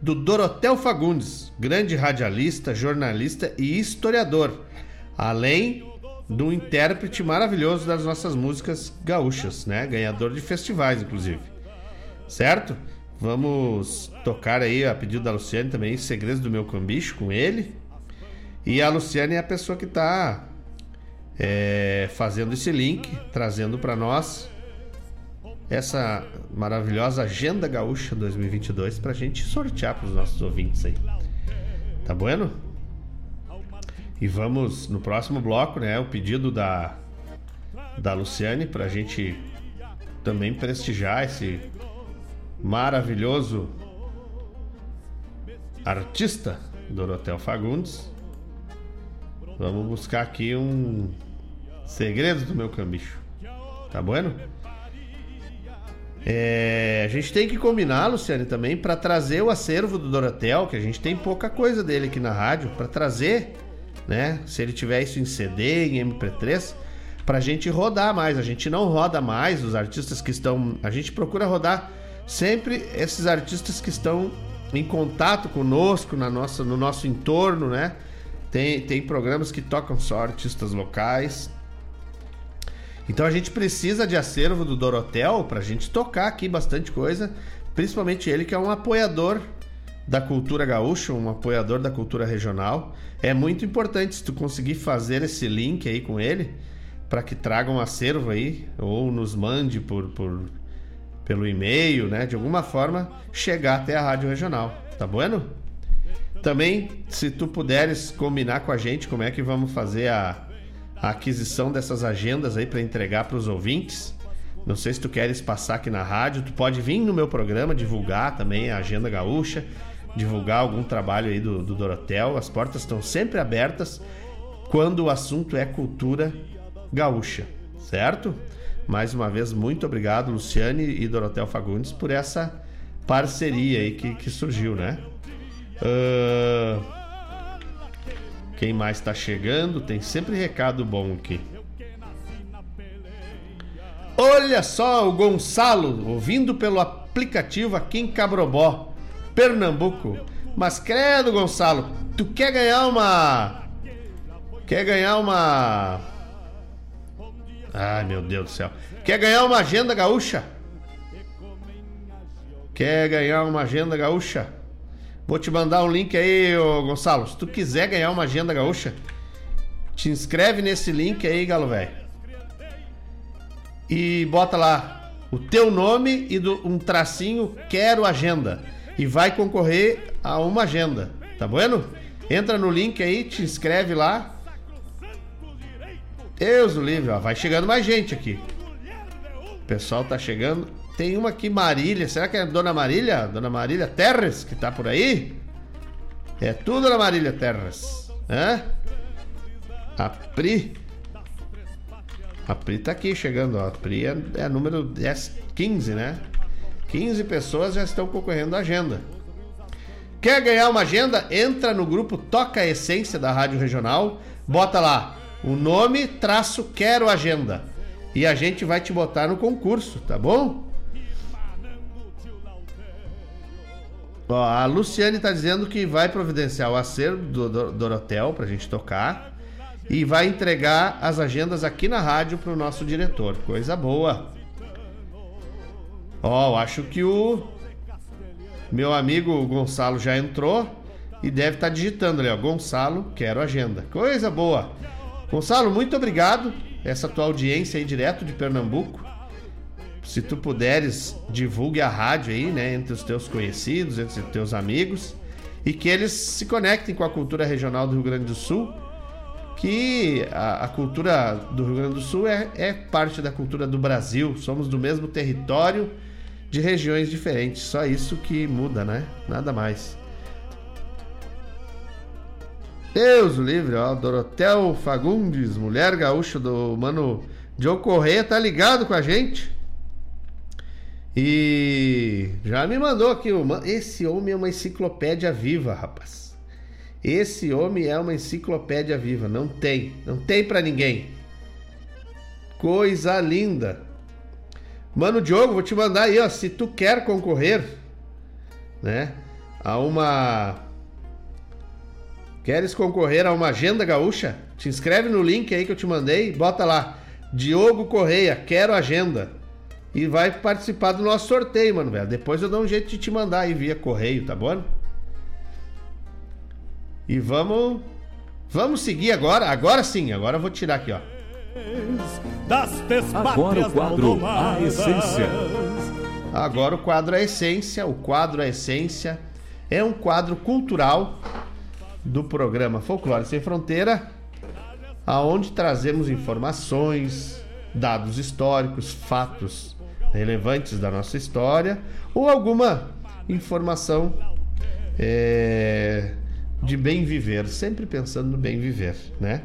do Dorotel Fagundes, grande radialista, jornalista e historiador, além do intérprete maravilhoso das nossas músicas gaúchas, né? Ganhador de festivais, inclusive. Certo? Vamos tocar aí a pedido da Luciane também Segredos do Meu Cambicho com ele. E a Luciane é a pessoa que está é, fazendo esse link, trazendo para nós essa maravilhosa Agenda Gaúcha 2022 para a gente sortear para os nossos ouvintes aí. Tá bueno? E vamos no próximo bloco, né? O pedido da, da Luciane para a gente também prestigiar esse maravilhoso artista Dorotel Fagundes. Vamos buscar aqui um segredo do meu cambicho. Tá bueno? É, a gente tem que combinar, Luciane, também para trazer o acervo do Dorotel, que a gente tem pouca coisa dele aqui na rádio, para trazer né? Se ele tiver isso em CD, em MP3, pra gente rodar mais. A gente não roda mais os artistas que estão. A gente procura rodar sempre esses artistas que estão em contato conosco, na nossa, no nosso entorno, né? Tem, tem programas que tocam só artistas locais. Então a gente precisa de acervo do Dorotel pra gente tocar aqui bastante coisa, principalmente ele que é um apoiador da cultura gaúcha, um apoiador da cultura regional. É muito importante se tu conseguir fazer esse link aí com ele para que traga um acervo aí ou nos mande por, por pelo e-mail, né? De alguma forma chegar até a rádio regional, tá bueno? Também, se tu puderes combinar com a gente como é que vamos fazer a, a aquisição dessas agendas aí para entregar para os ouvintes. Não sei se tu queres passar aqui na rádio, tu pode vir no meu programa divulgar também a agenda gaúcha divulgar algum trabalho aí do, do Dorotel. As portas estão sempre abertas quando o assunto é cultura gaúcha, certo? Mais uma vez, muito obrigado, Luciane e Dorotel Fagundes, por essa parceria aí que, que surgiu, né? Uh... Quem mais está chegando? Tem sempre recado bom aqui. Olha só o Gonçalo, ouvindo pelo aplicativo aqui em Cabrobó. Pernambuco. Mas credo, Gonçalo, tu quer ganhar uma. Quer ganhar uma. Ai, meu Deus do céu. Quer ganhar uma agenda gaúcha? Quer ganhar uma agenda gaúcha? Vou te mandar um link aí, ô Gonçalo. Se tu quiser ganhar uma agenda gaúcha, te inscreve nesse link aí, galo velho. E bota lá o teu nome e do, um tracinho quero agenda e vai concorrer a uma agenda, tá bueno? Entra no link aí, te inscreve lá. Deus do livre, ó, vai chegando mais gente aqui. O pessoal tá chegando. Tem uma aqui, Marília. Será que é a Dona Marília? Dona Marília Terres, que tá por aí? É tudo Dona Marília Terres. Hã? A Pri. A Pri tá aqui chegando, ó. A Pri é, é número 10, 15, né? 15 pessoas já estão concorrendo à agenda. Quer ganhar uma agenda? Entra no grupo Toca a Essência da Rádio Regional. bota lá o nome traço quero agenda e a gente vai te botar no concurso, tá bom? Ó, a Luciane tá dizendo que vai providenciar o acervo do, do Dorotel pra gente tocar e vai entregar as agendas aqui na rádio pro nosso diretor. Coisa boa. Ó, acho que o meu amigo Gonçalo já entrou e deve estar tá digitando ali, ó. Gonçalo, quero agenda. Coisa boa. Gonçalo, muito obrigado. Essa tua audiência aí direto de Pernambuco. Se tu puderes, divulgue a rádio aí, né, entre os teus conhecidos, entre os teus amigos, e que eles se conectem com a cultura regional do Rio Grande do Sul, que a, a cultura do Rio Grande do Sul é, é parte da cultura do Brasil, somos do mesmo território de regiões diferentes, só isso que muda, né? Nada mais. Deus o livre, ó. Dorotel Fagundes, mulher gaúcha do mano Diogo Correia, tá ligado com a gente. E já me mandou aqui, esse homem é uma enciclopédia viva, rapaz. Esse homem é uma enciclopédia viva, não tem, não tem para ninguém. Coisa linda. Mano Diogo, vou te mandar aí, ó, se tu quer concorrer, né, a uma Queres concorrer a uma agenda gaúcha? Te inscreve no link aí que eu te mandei, bota lá Diogo Correia, quero agenda. E vai participar do nosso sorteio, mano, velho. Depois eu dou um jeito de te mandar aí via correio, tá bom? E vamos vamos seguir agora. Agora sim, agora eu vou tirar aqui, ó. Agora o quadro A Essência. Agora o quadro A Essência. O quadro A Essência é um quadro cultural do programa Folclore Sem Fronteira, aonde trazemos informações, dados históricos, fatos relevantes da nossa história ou alguma informação é, de bem viver, sempre pensando no bem viver, né?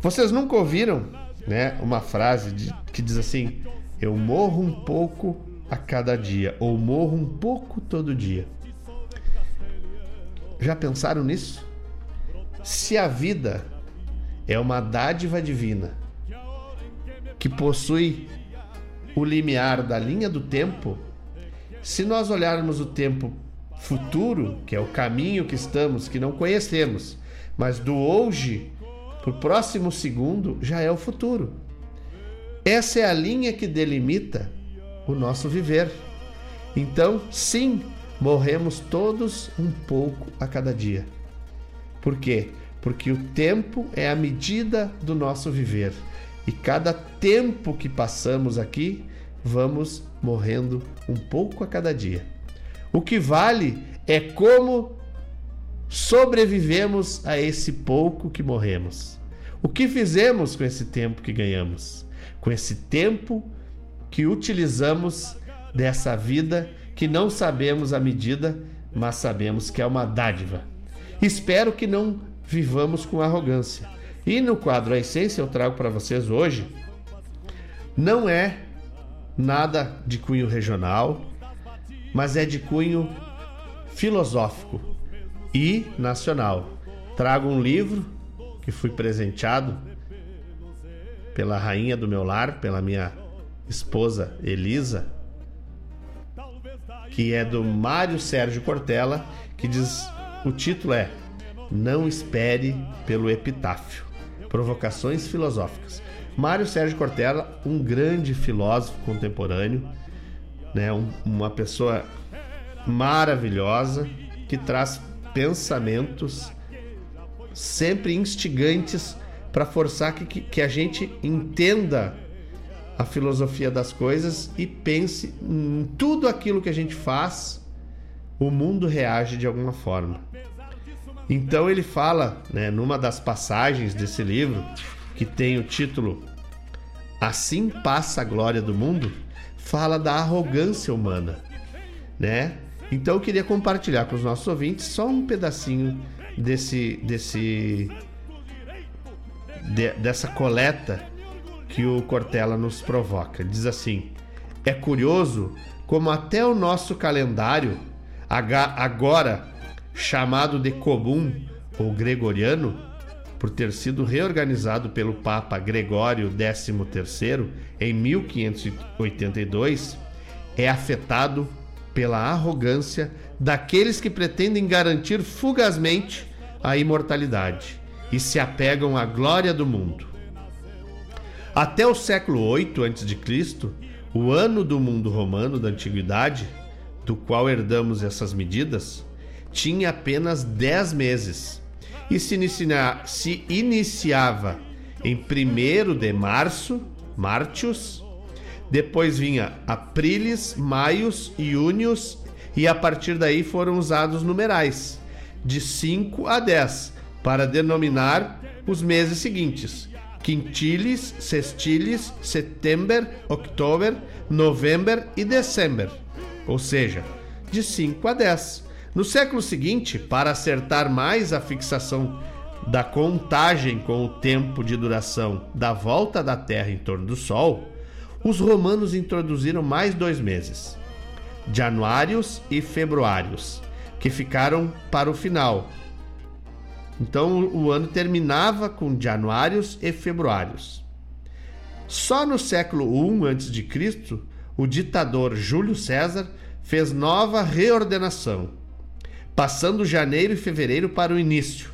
Vocês nunca ouviram, né, uma frase de, que diz assim: "Eu morro um pouco a cada dia" ou "morro um pouco todo dia". Já pensaram nisso? Se a vida é uma dádiva divina que possui o limiar da linha do tempo, se nós olharmos o tempo futuro, que é o caminho que estamos, que não conhecemos, mas do hoje para o próximo segundo já é o futuro. Essa é a linha que delimita o nosso viver. Então, sim, morremos todos um pouco a cada dia. Por quê? Porque o tempo é a medida do nosso viver. E cada tempo que passamos aqui, vamos morrendo um pouco a cada dia. O que vale é como sobrevivemos a esse pouco que morremos. O que fizemos com esse tempo que ganhamos? Com esse tempo que utilizamos dessa vida que não sabemos a medida, mas sabemos que é uma dádiva. Espero que não vivamos com arrogância. E no quadro A Essência eu trago para vocês hoje não é nada de cunho regional, mas é de cunho filosófico e nacional. Trago um livro que fui presenteado pela rainha do meu lar, pela minha esposa Elisa, que é do Mário Sérgio Cortella, que diz o título é Não Espere pelo Epitáfio Provocações Filosóficas. Mário Sérgio Cortella, um grande filósofo contemporâneo, né, um, uma pessoa maravilhosa que traz pensamentos sempre instigantes para forçar que, que a gente entenda a filosofia das coisas e pense em tudo aquilo que a gente faz, o mundo reage de alguma forma. Então ele fala, né, numa das passagens desse livro, que tem o título Assim passa a glória do mundo, fala da arrogância humana, né? Então eu queria compartilhar com os nossos ouvintes só um pedacinho desse desse de, dessa coleta que o Cortella nos provoca. Diz assim: É curioso como até o nosso calendário agora chamado de comum ou gregoriano, por ter sido reorganizado pelo Papa Gregório XIII em 1582, é afetado pela arrogância daqueles que pretendem garantir fugazmente a imortalidade e se apegam à glória do mundo. Até o século VIII a.C., o ano do mundo romano da antiguidade, do qual herdamos essas medidas, tinha apenas 10 meses e se, inicia, se iniciava em 1 de março, Martius, depois vinha Aprilis, Maius e Június, e a partir daí foram usados numerais, de 5 a 10, para denominar os meses seguintes: Quintilis, Sextilis, Setembro, October, November e December, ou seja, de 5 a 10. No século seguinte, para acertar mais a fixação da contagem com o tempo de duração da volta da Terra em torno do Sol, os romanos introduziram mais dois meses, Januários e Februários, que ficaram para o final. Então o ano terminava com Januários e Februários. Só no século I a.C., o ditador Júlio César fez nova reordenação passando janeiro e fevereiro para o início,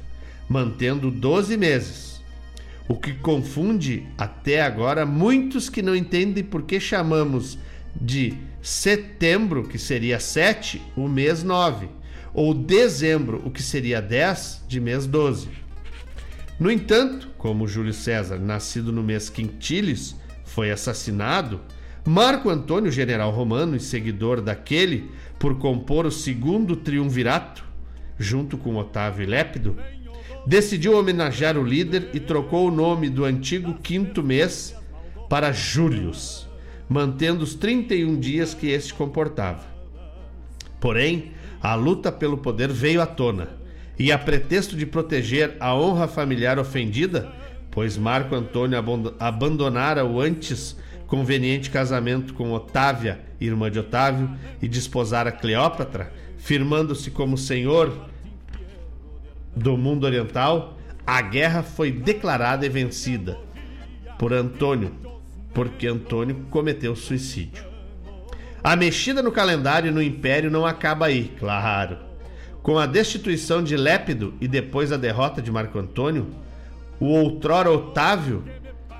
mantendo 12 meses. O que confunde até agora muitos que não entendem por que chamamos de setembro, que seria 7, o mês 9, ou dezembro, o que seria 10, de mês 12. No entanto, como Júlio César, nascido no mês Quintilis, foi assassinado, Marco Antônio, general romano e seguidor daquele, por compor o segundo triunvirato, junto com Otávio e Lépido, decidiu homenagear o líder e trocou o nome do antigo quinto mês para Július, mantendo os 31 dias que este comportava. Porém, a luta pelo poder veio à tona, e a pretexto de proteger a honra familiar ofendida, pois Marco Antônio abandonara o antes conveniente casamento com Otávia, irmã de Otávio, e desposara Cleópatra, firmando-se como senhor do mundo oriental, a guerra foi declarada e vencida por Antônio, porque Antônio cometeu suicídio. A mexida no calendário no Império não acaba aí, claro. Com a destituição de Lépido e depois a derrota de Marco Antônio, o outrora Otávio,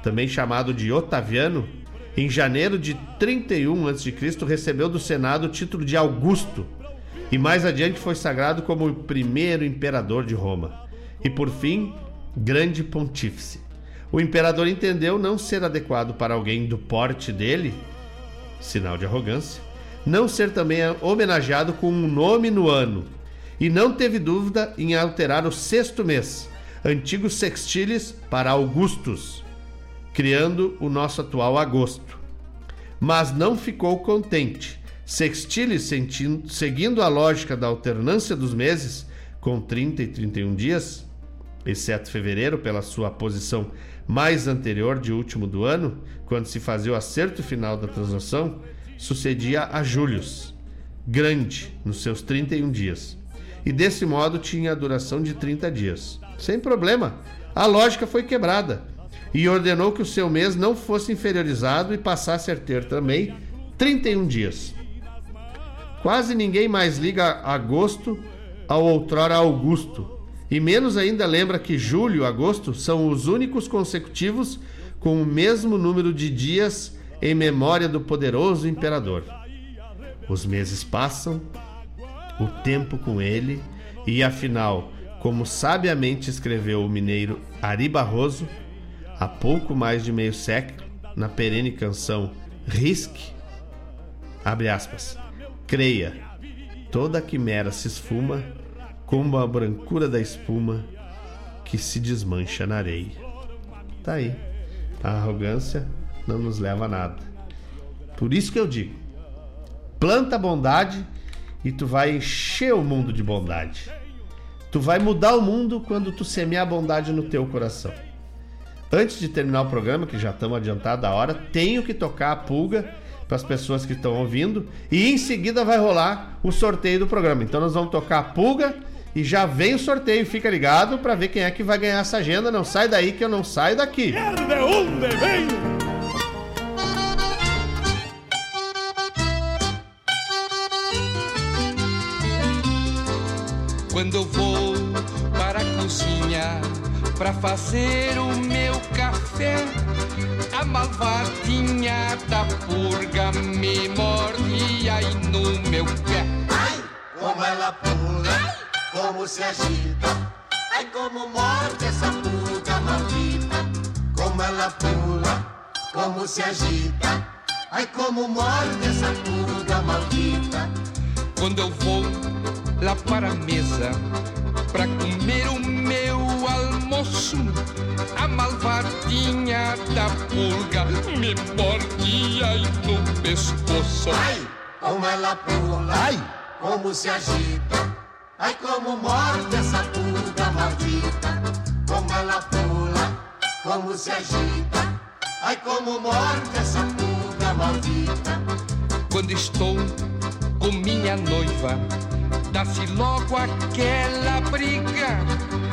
também chamado de Otaviano, em janeiro de 31 a.C., recebeu do Senado o título de Augusto e mais adiante foi sagrado como o primeiro imperador de Roma e, por fim, grande pontífice. O imperador entendeu não ser adequado para alguém do porte dele, sinal de arrogância, não ser também homenageado com um nome no ano, e não teve dúvida em alterar o sexto mês, antigo sextilis, para Augustus criando o nosso atual agosto. Mas não ficou contente. Sextilis, seguindo a lógica da alternância dos meses, com 30 e 31 dias, exceto fevereiro, pela sua posição mais anterior de último do ano, quando se fazia o acerto final da transação, sucedia a Július, grande nos seus 31 dias. E desse modo tinha a duração de 30 dias. Sem problema, a lógica foi quebrada e ordenou que o seu mês não fosse inferiorizado e passasse a ter também 31 dias. Quase ninguém mais liga agosto ao outrora Augusto, e menos ainda lembra que julho e agosto são os únicos consecutivos com o mesmo número de dias em memória do poderoso imperador. Os meses passam, o tempo com ele, e afinal, como sabiamente escreveu o mineiro Ari Barroso, há pouco mais de meio século, na perene canção Risque, abre aspas, creia, toda quimera se esfuma como a brancura da espuma que se desmancha na areia. Tá aí. A arrogância não nos leva a nada. Por isso que eu digo: planta bondade e tu vai encher o mundo de bondade. Tu vai mudar o mundo quando tu semear a bondade no teu coração. Antes de terminar o programa, que já estamos adiantado a hora, tenho que tocar a pulga para as pessoas que estão ouvindo e em seguida vai rolar o sorteio do programa. Então nós vamos tocar a pulga E já vem o sorteio, fica ligado para ver quem é que vai ganhar essa agenda. Não sai daí que eu não saio daqui. Quando eu vou para fazer o meu café, a malvadinha da purga me mordia aí no meu pé. Ai, como ela pula, como se agita. Ai, como morde essa pulga maldita. Como ela pula, como se agita. Ai, como morde essa pulga maldita. Quando eu vou lá para a mesa para comer o meu almoço, a malvadinha da pulga me mordia aí no pescoço. Ai, como ela pula, ai, como se agita. Ai, como morde essa pulga maldita. Como ela pula, como se agita. Ai, como morde essa pulga maldita. Quando estou com minha noiva, dá-se logo aquela briga.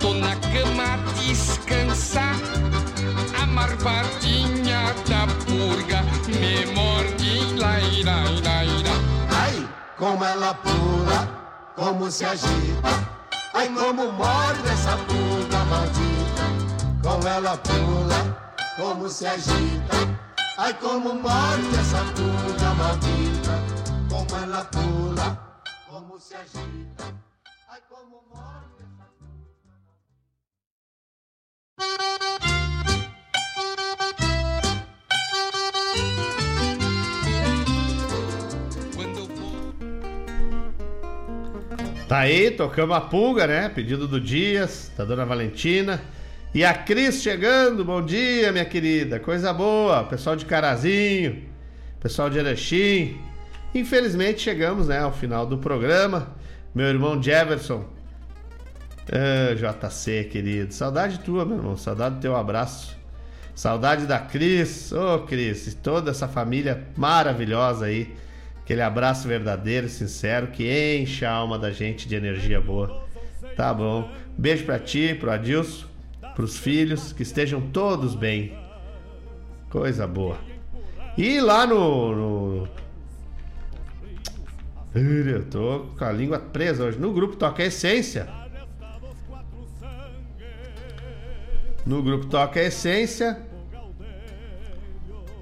tô na cama a descansar. A da purga me morde, lai, lai, lai. Ai, como ela pula, como se agita. Ai, como morde essa pulga maldita. Como ela pula, como se agita. Ai, como morde essa pulga maldita. Como ela pula, como se agita. Ai, como morde Tá aí, tocamos a pulga, né? Pedido do Dias, da dona Valentina. E a Cris chegando, bom dia, minha querida. Coisa boa. Pessoal de Carazinho, pessoal de Erechim. Infelizmente chegamos, né, ao final do programa. Meu irmão Jefferson. Ah, JC, querido. Saudade tua, meu irmão. Saudade do teu abraço. Saudade da Cris. Ô, oh, Cris, toda essa família maravilhosa aí. Aquele abraço verdadeiro, sincero, que enche a alma da gente de energia boa. Tá bom. Beijo pra ti, pro Adilson, pros filhos, que estejam todos bem. Coisa boa. E lá no, no. Eu tô com a língua presa hoje. No grupo Toca Essência. No grupo Toca Essência.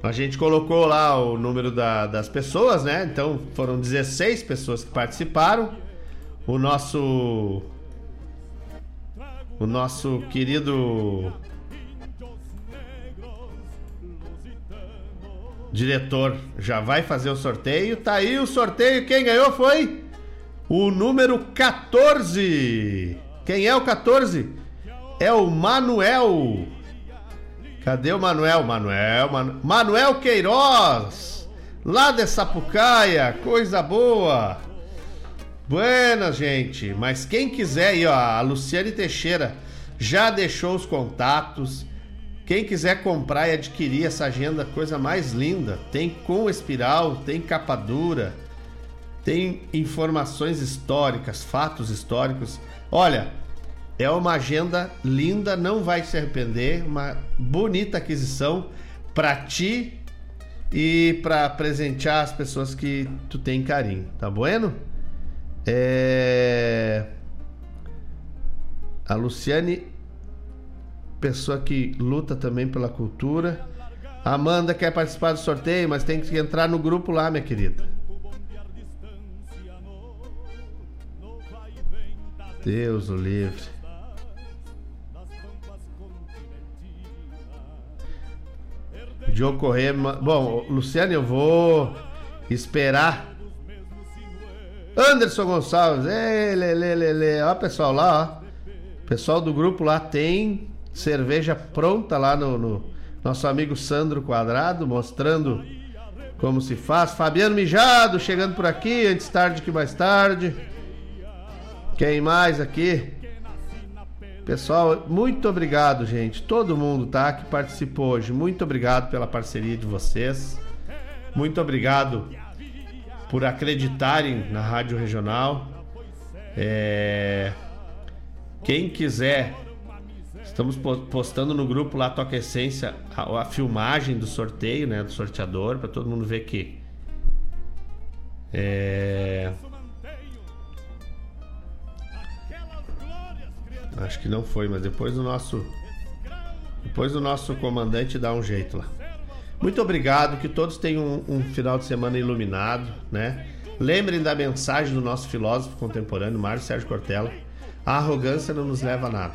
A gente colocou lá o número da, das pessoas, né? Então foram 16 pessoas que participaram. O nosso. O nosso querido. Diretor já vai fazer o sorteio. Tá aí o sorteio. Quem ganhou foi o número 14. Quem é o 14? É o Manuel. Cadê o Manuel? Manuel, Manu... Manuel Queiroz, lá de Sapucaia, coisa boa. Buenas, gente. Mas quem quiser aí, ó, a Luciane Teixeira já deixou os contatos. Quem quiser comprar e adquirir essa agenda, coisa mais linda. Tem com espiral, tem capa dura, tem informações históricas, fatos históricos. Olha, é uma agenda linda, não vai se arrepender, uma bonita aquisição para ti e para presentear as pessoas que tu tem carinho, tá bueno? É... A Luciane, pessoa que luta também pela cultura. Amanda quer participar do sorteio, mas tem que entrar no grupo lá, minha querida. Deus o livre. Diogo Corrêa. Bom, Luciano, eu vou esperar. Anderson Gonçalves. Ei, lê, lê, lê, lê. Ó, pessoal lá, ó. Pessoal do grupo lá tem cerveja pronta lá no, no nosso amigo Sandro Quadrado, mostrando como se faz. Fabiano Mijado chegando por aqui, antes tarde que mais tarde. Quem mais aqui? Pessoal, muito obrigado, gente. Todo mundo, tá? Que participou hoje. Muito obrigado pela parceria de vocês. Muito obrigado por acreditarem na Rádio Regional. É... Quem quiser, estamos postando no grupo lá Toca Essência a, a filmagem do sorteio, né? Do sorteador, para todo mundo ver que. É... Acho que não foi, mas depois o nosso. Depois o nosso comandante dá um jeito lá. Muito obrigado, que todos tenham um, um final de semana iluminado, né? Lembrem da mensagem do nosso filósofo contemporâneo, Mário Sérgio Cortella. A arrogância não nos leva a nada.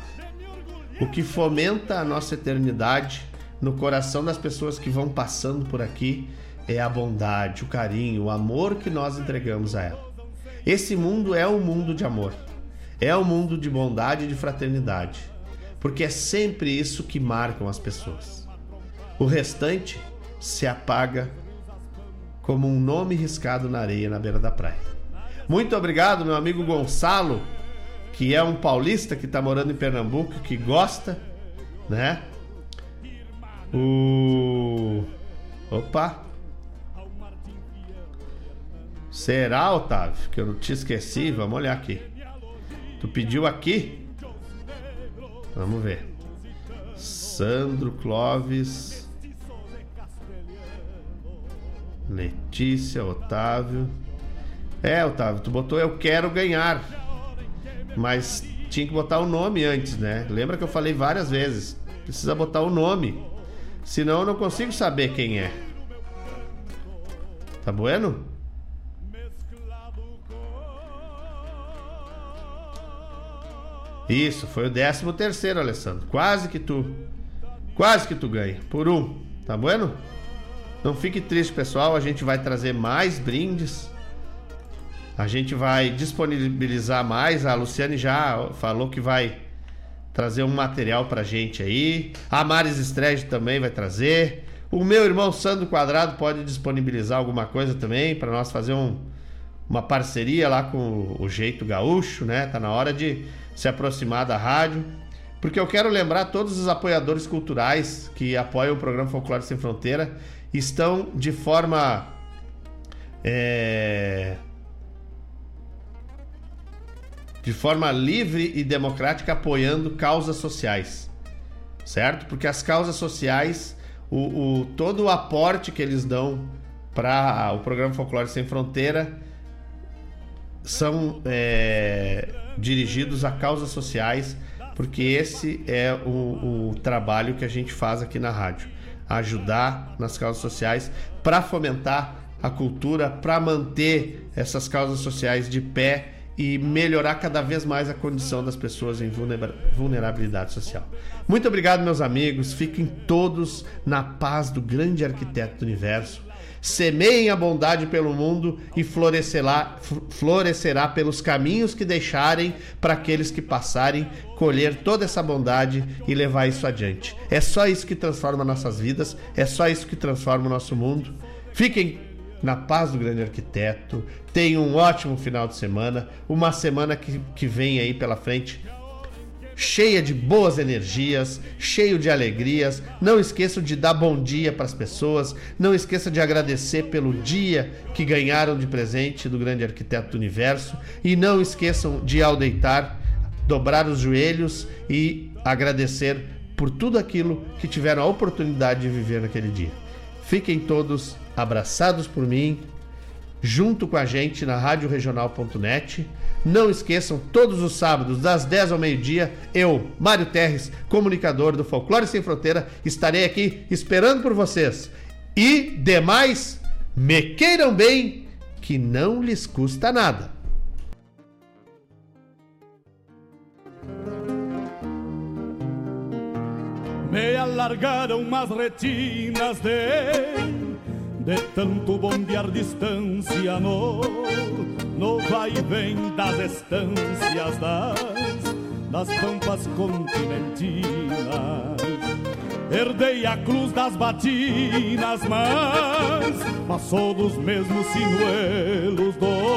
O que fomenta a nossa eternidade no coração das pessoas que vão passando por aqui é a bondade, o carinho, o amor que nós entregamos a ela. Esse mundo é um mundo de amor. É um mundo de bondade e de fraternidade, porque é sempre isso que marcam as pessoas. O restante se apaga como um nome riscado na areia na beira da praia. Muito obrigado, meu amigo Gonçalo, que é um paulista que está morando em Pernambuco, que gosta, né? O. Opa! Será, Otávio, que eu não te esqueci? Vamos olhar aqui. Tu pediu aqui? Vamos ver. Sandro Clóvis. Letícia, Otávio. É, Otávio, tu botou eu quero ganhar. Mas tinha que botar o nome antes, né? Lembra que eu falei várias vezes. Precisa botar o nome. Senão eu não consigo saber quem é. Tá bueno? Isso, foi o 13 terceiro, Alessandro. Quase que tu. Quase que tu ganha. Por um. Tá bueno? Não fique triste, pessoal. A gente vai trazer mais brindes. A gente vai disponibilizar mais. A Luciane já falou que vai trazer um material pra gente aí. A Maris Estrege também vai trazer. O meu irmão Sandro Quadrado pode disponibilizar alguma coisa também para nós fazer um, uma parceria lá com o Jeito Gaúcho, né? Tá na hora de se aproximar da rádio. Porque eu quero lembrar todos os apoiadores culturais que apoiam o programa Folclore Sem Fronteira estão de forma é, de forma livre e democrática apoiando causas sociais, certo? Porque as causas sociais, o, o todo o aporte que eles dão para o programa Folclore Sem Fronteira são é, dirigidos a causas sociais, porque esse é o, o trabalho que a gente faz aqui na rádio ajudar nas causas sociais para fomentar a cultura, para manter essas causas sociais de pé e melhorar cada vez mais a condição das pessoas em vulnerabilidade social. Muito obrigado, meus amigos. Fiquem todos na paz do grande arquiteto do universo Semeiem a bondade pelo mundo e florescerá, florescerá pelos caminhos que deixarem para aqueles que passarem, colher toda essa bondade e levar isso adiante. É só isso que transforma nossas vidas, é só isso que transforma o nosso mundo. Fiquem na paz do grande arquiteto. Tenham um ótimo final de semana, uma semana que, que vem aí pela frente cheia de boas energias, cheio de alegrias. Não esqueçam de dar bom dia para as pessoas, não esqueça de agradecer pelo dia que ganharam de presente do grande arquiteto do universo e não esqueçam de ao deitar dobrar os joelhos e agradecer por tudo aquilo que tiveram a oportunidade de viver naquele dia. Fiquem todos abraçados por mim, junto com a gente na radioregional.net Não esqueçam, todos os sábados, das 10 ao meio-dia, eu, Mário Terres, comunicador do Folclore Sem Fronteira, estarei aqui esperando por vocês. E demais, me queiram bem, que não lhes custa nada. Me alargaram umas retinas de de tanto bombear distância no, no vai e vem das estâncias das, das pampas continentinas. Herdei a cruz das batinas, mas passou dos mesmos sinuelos do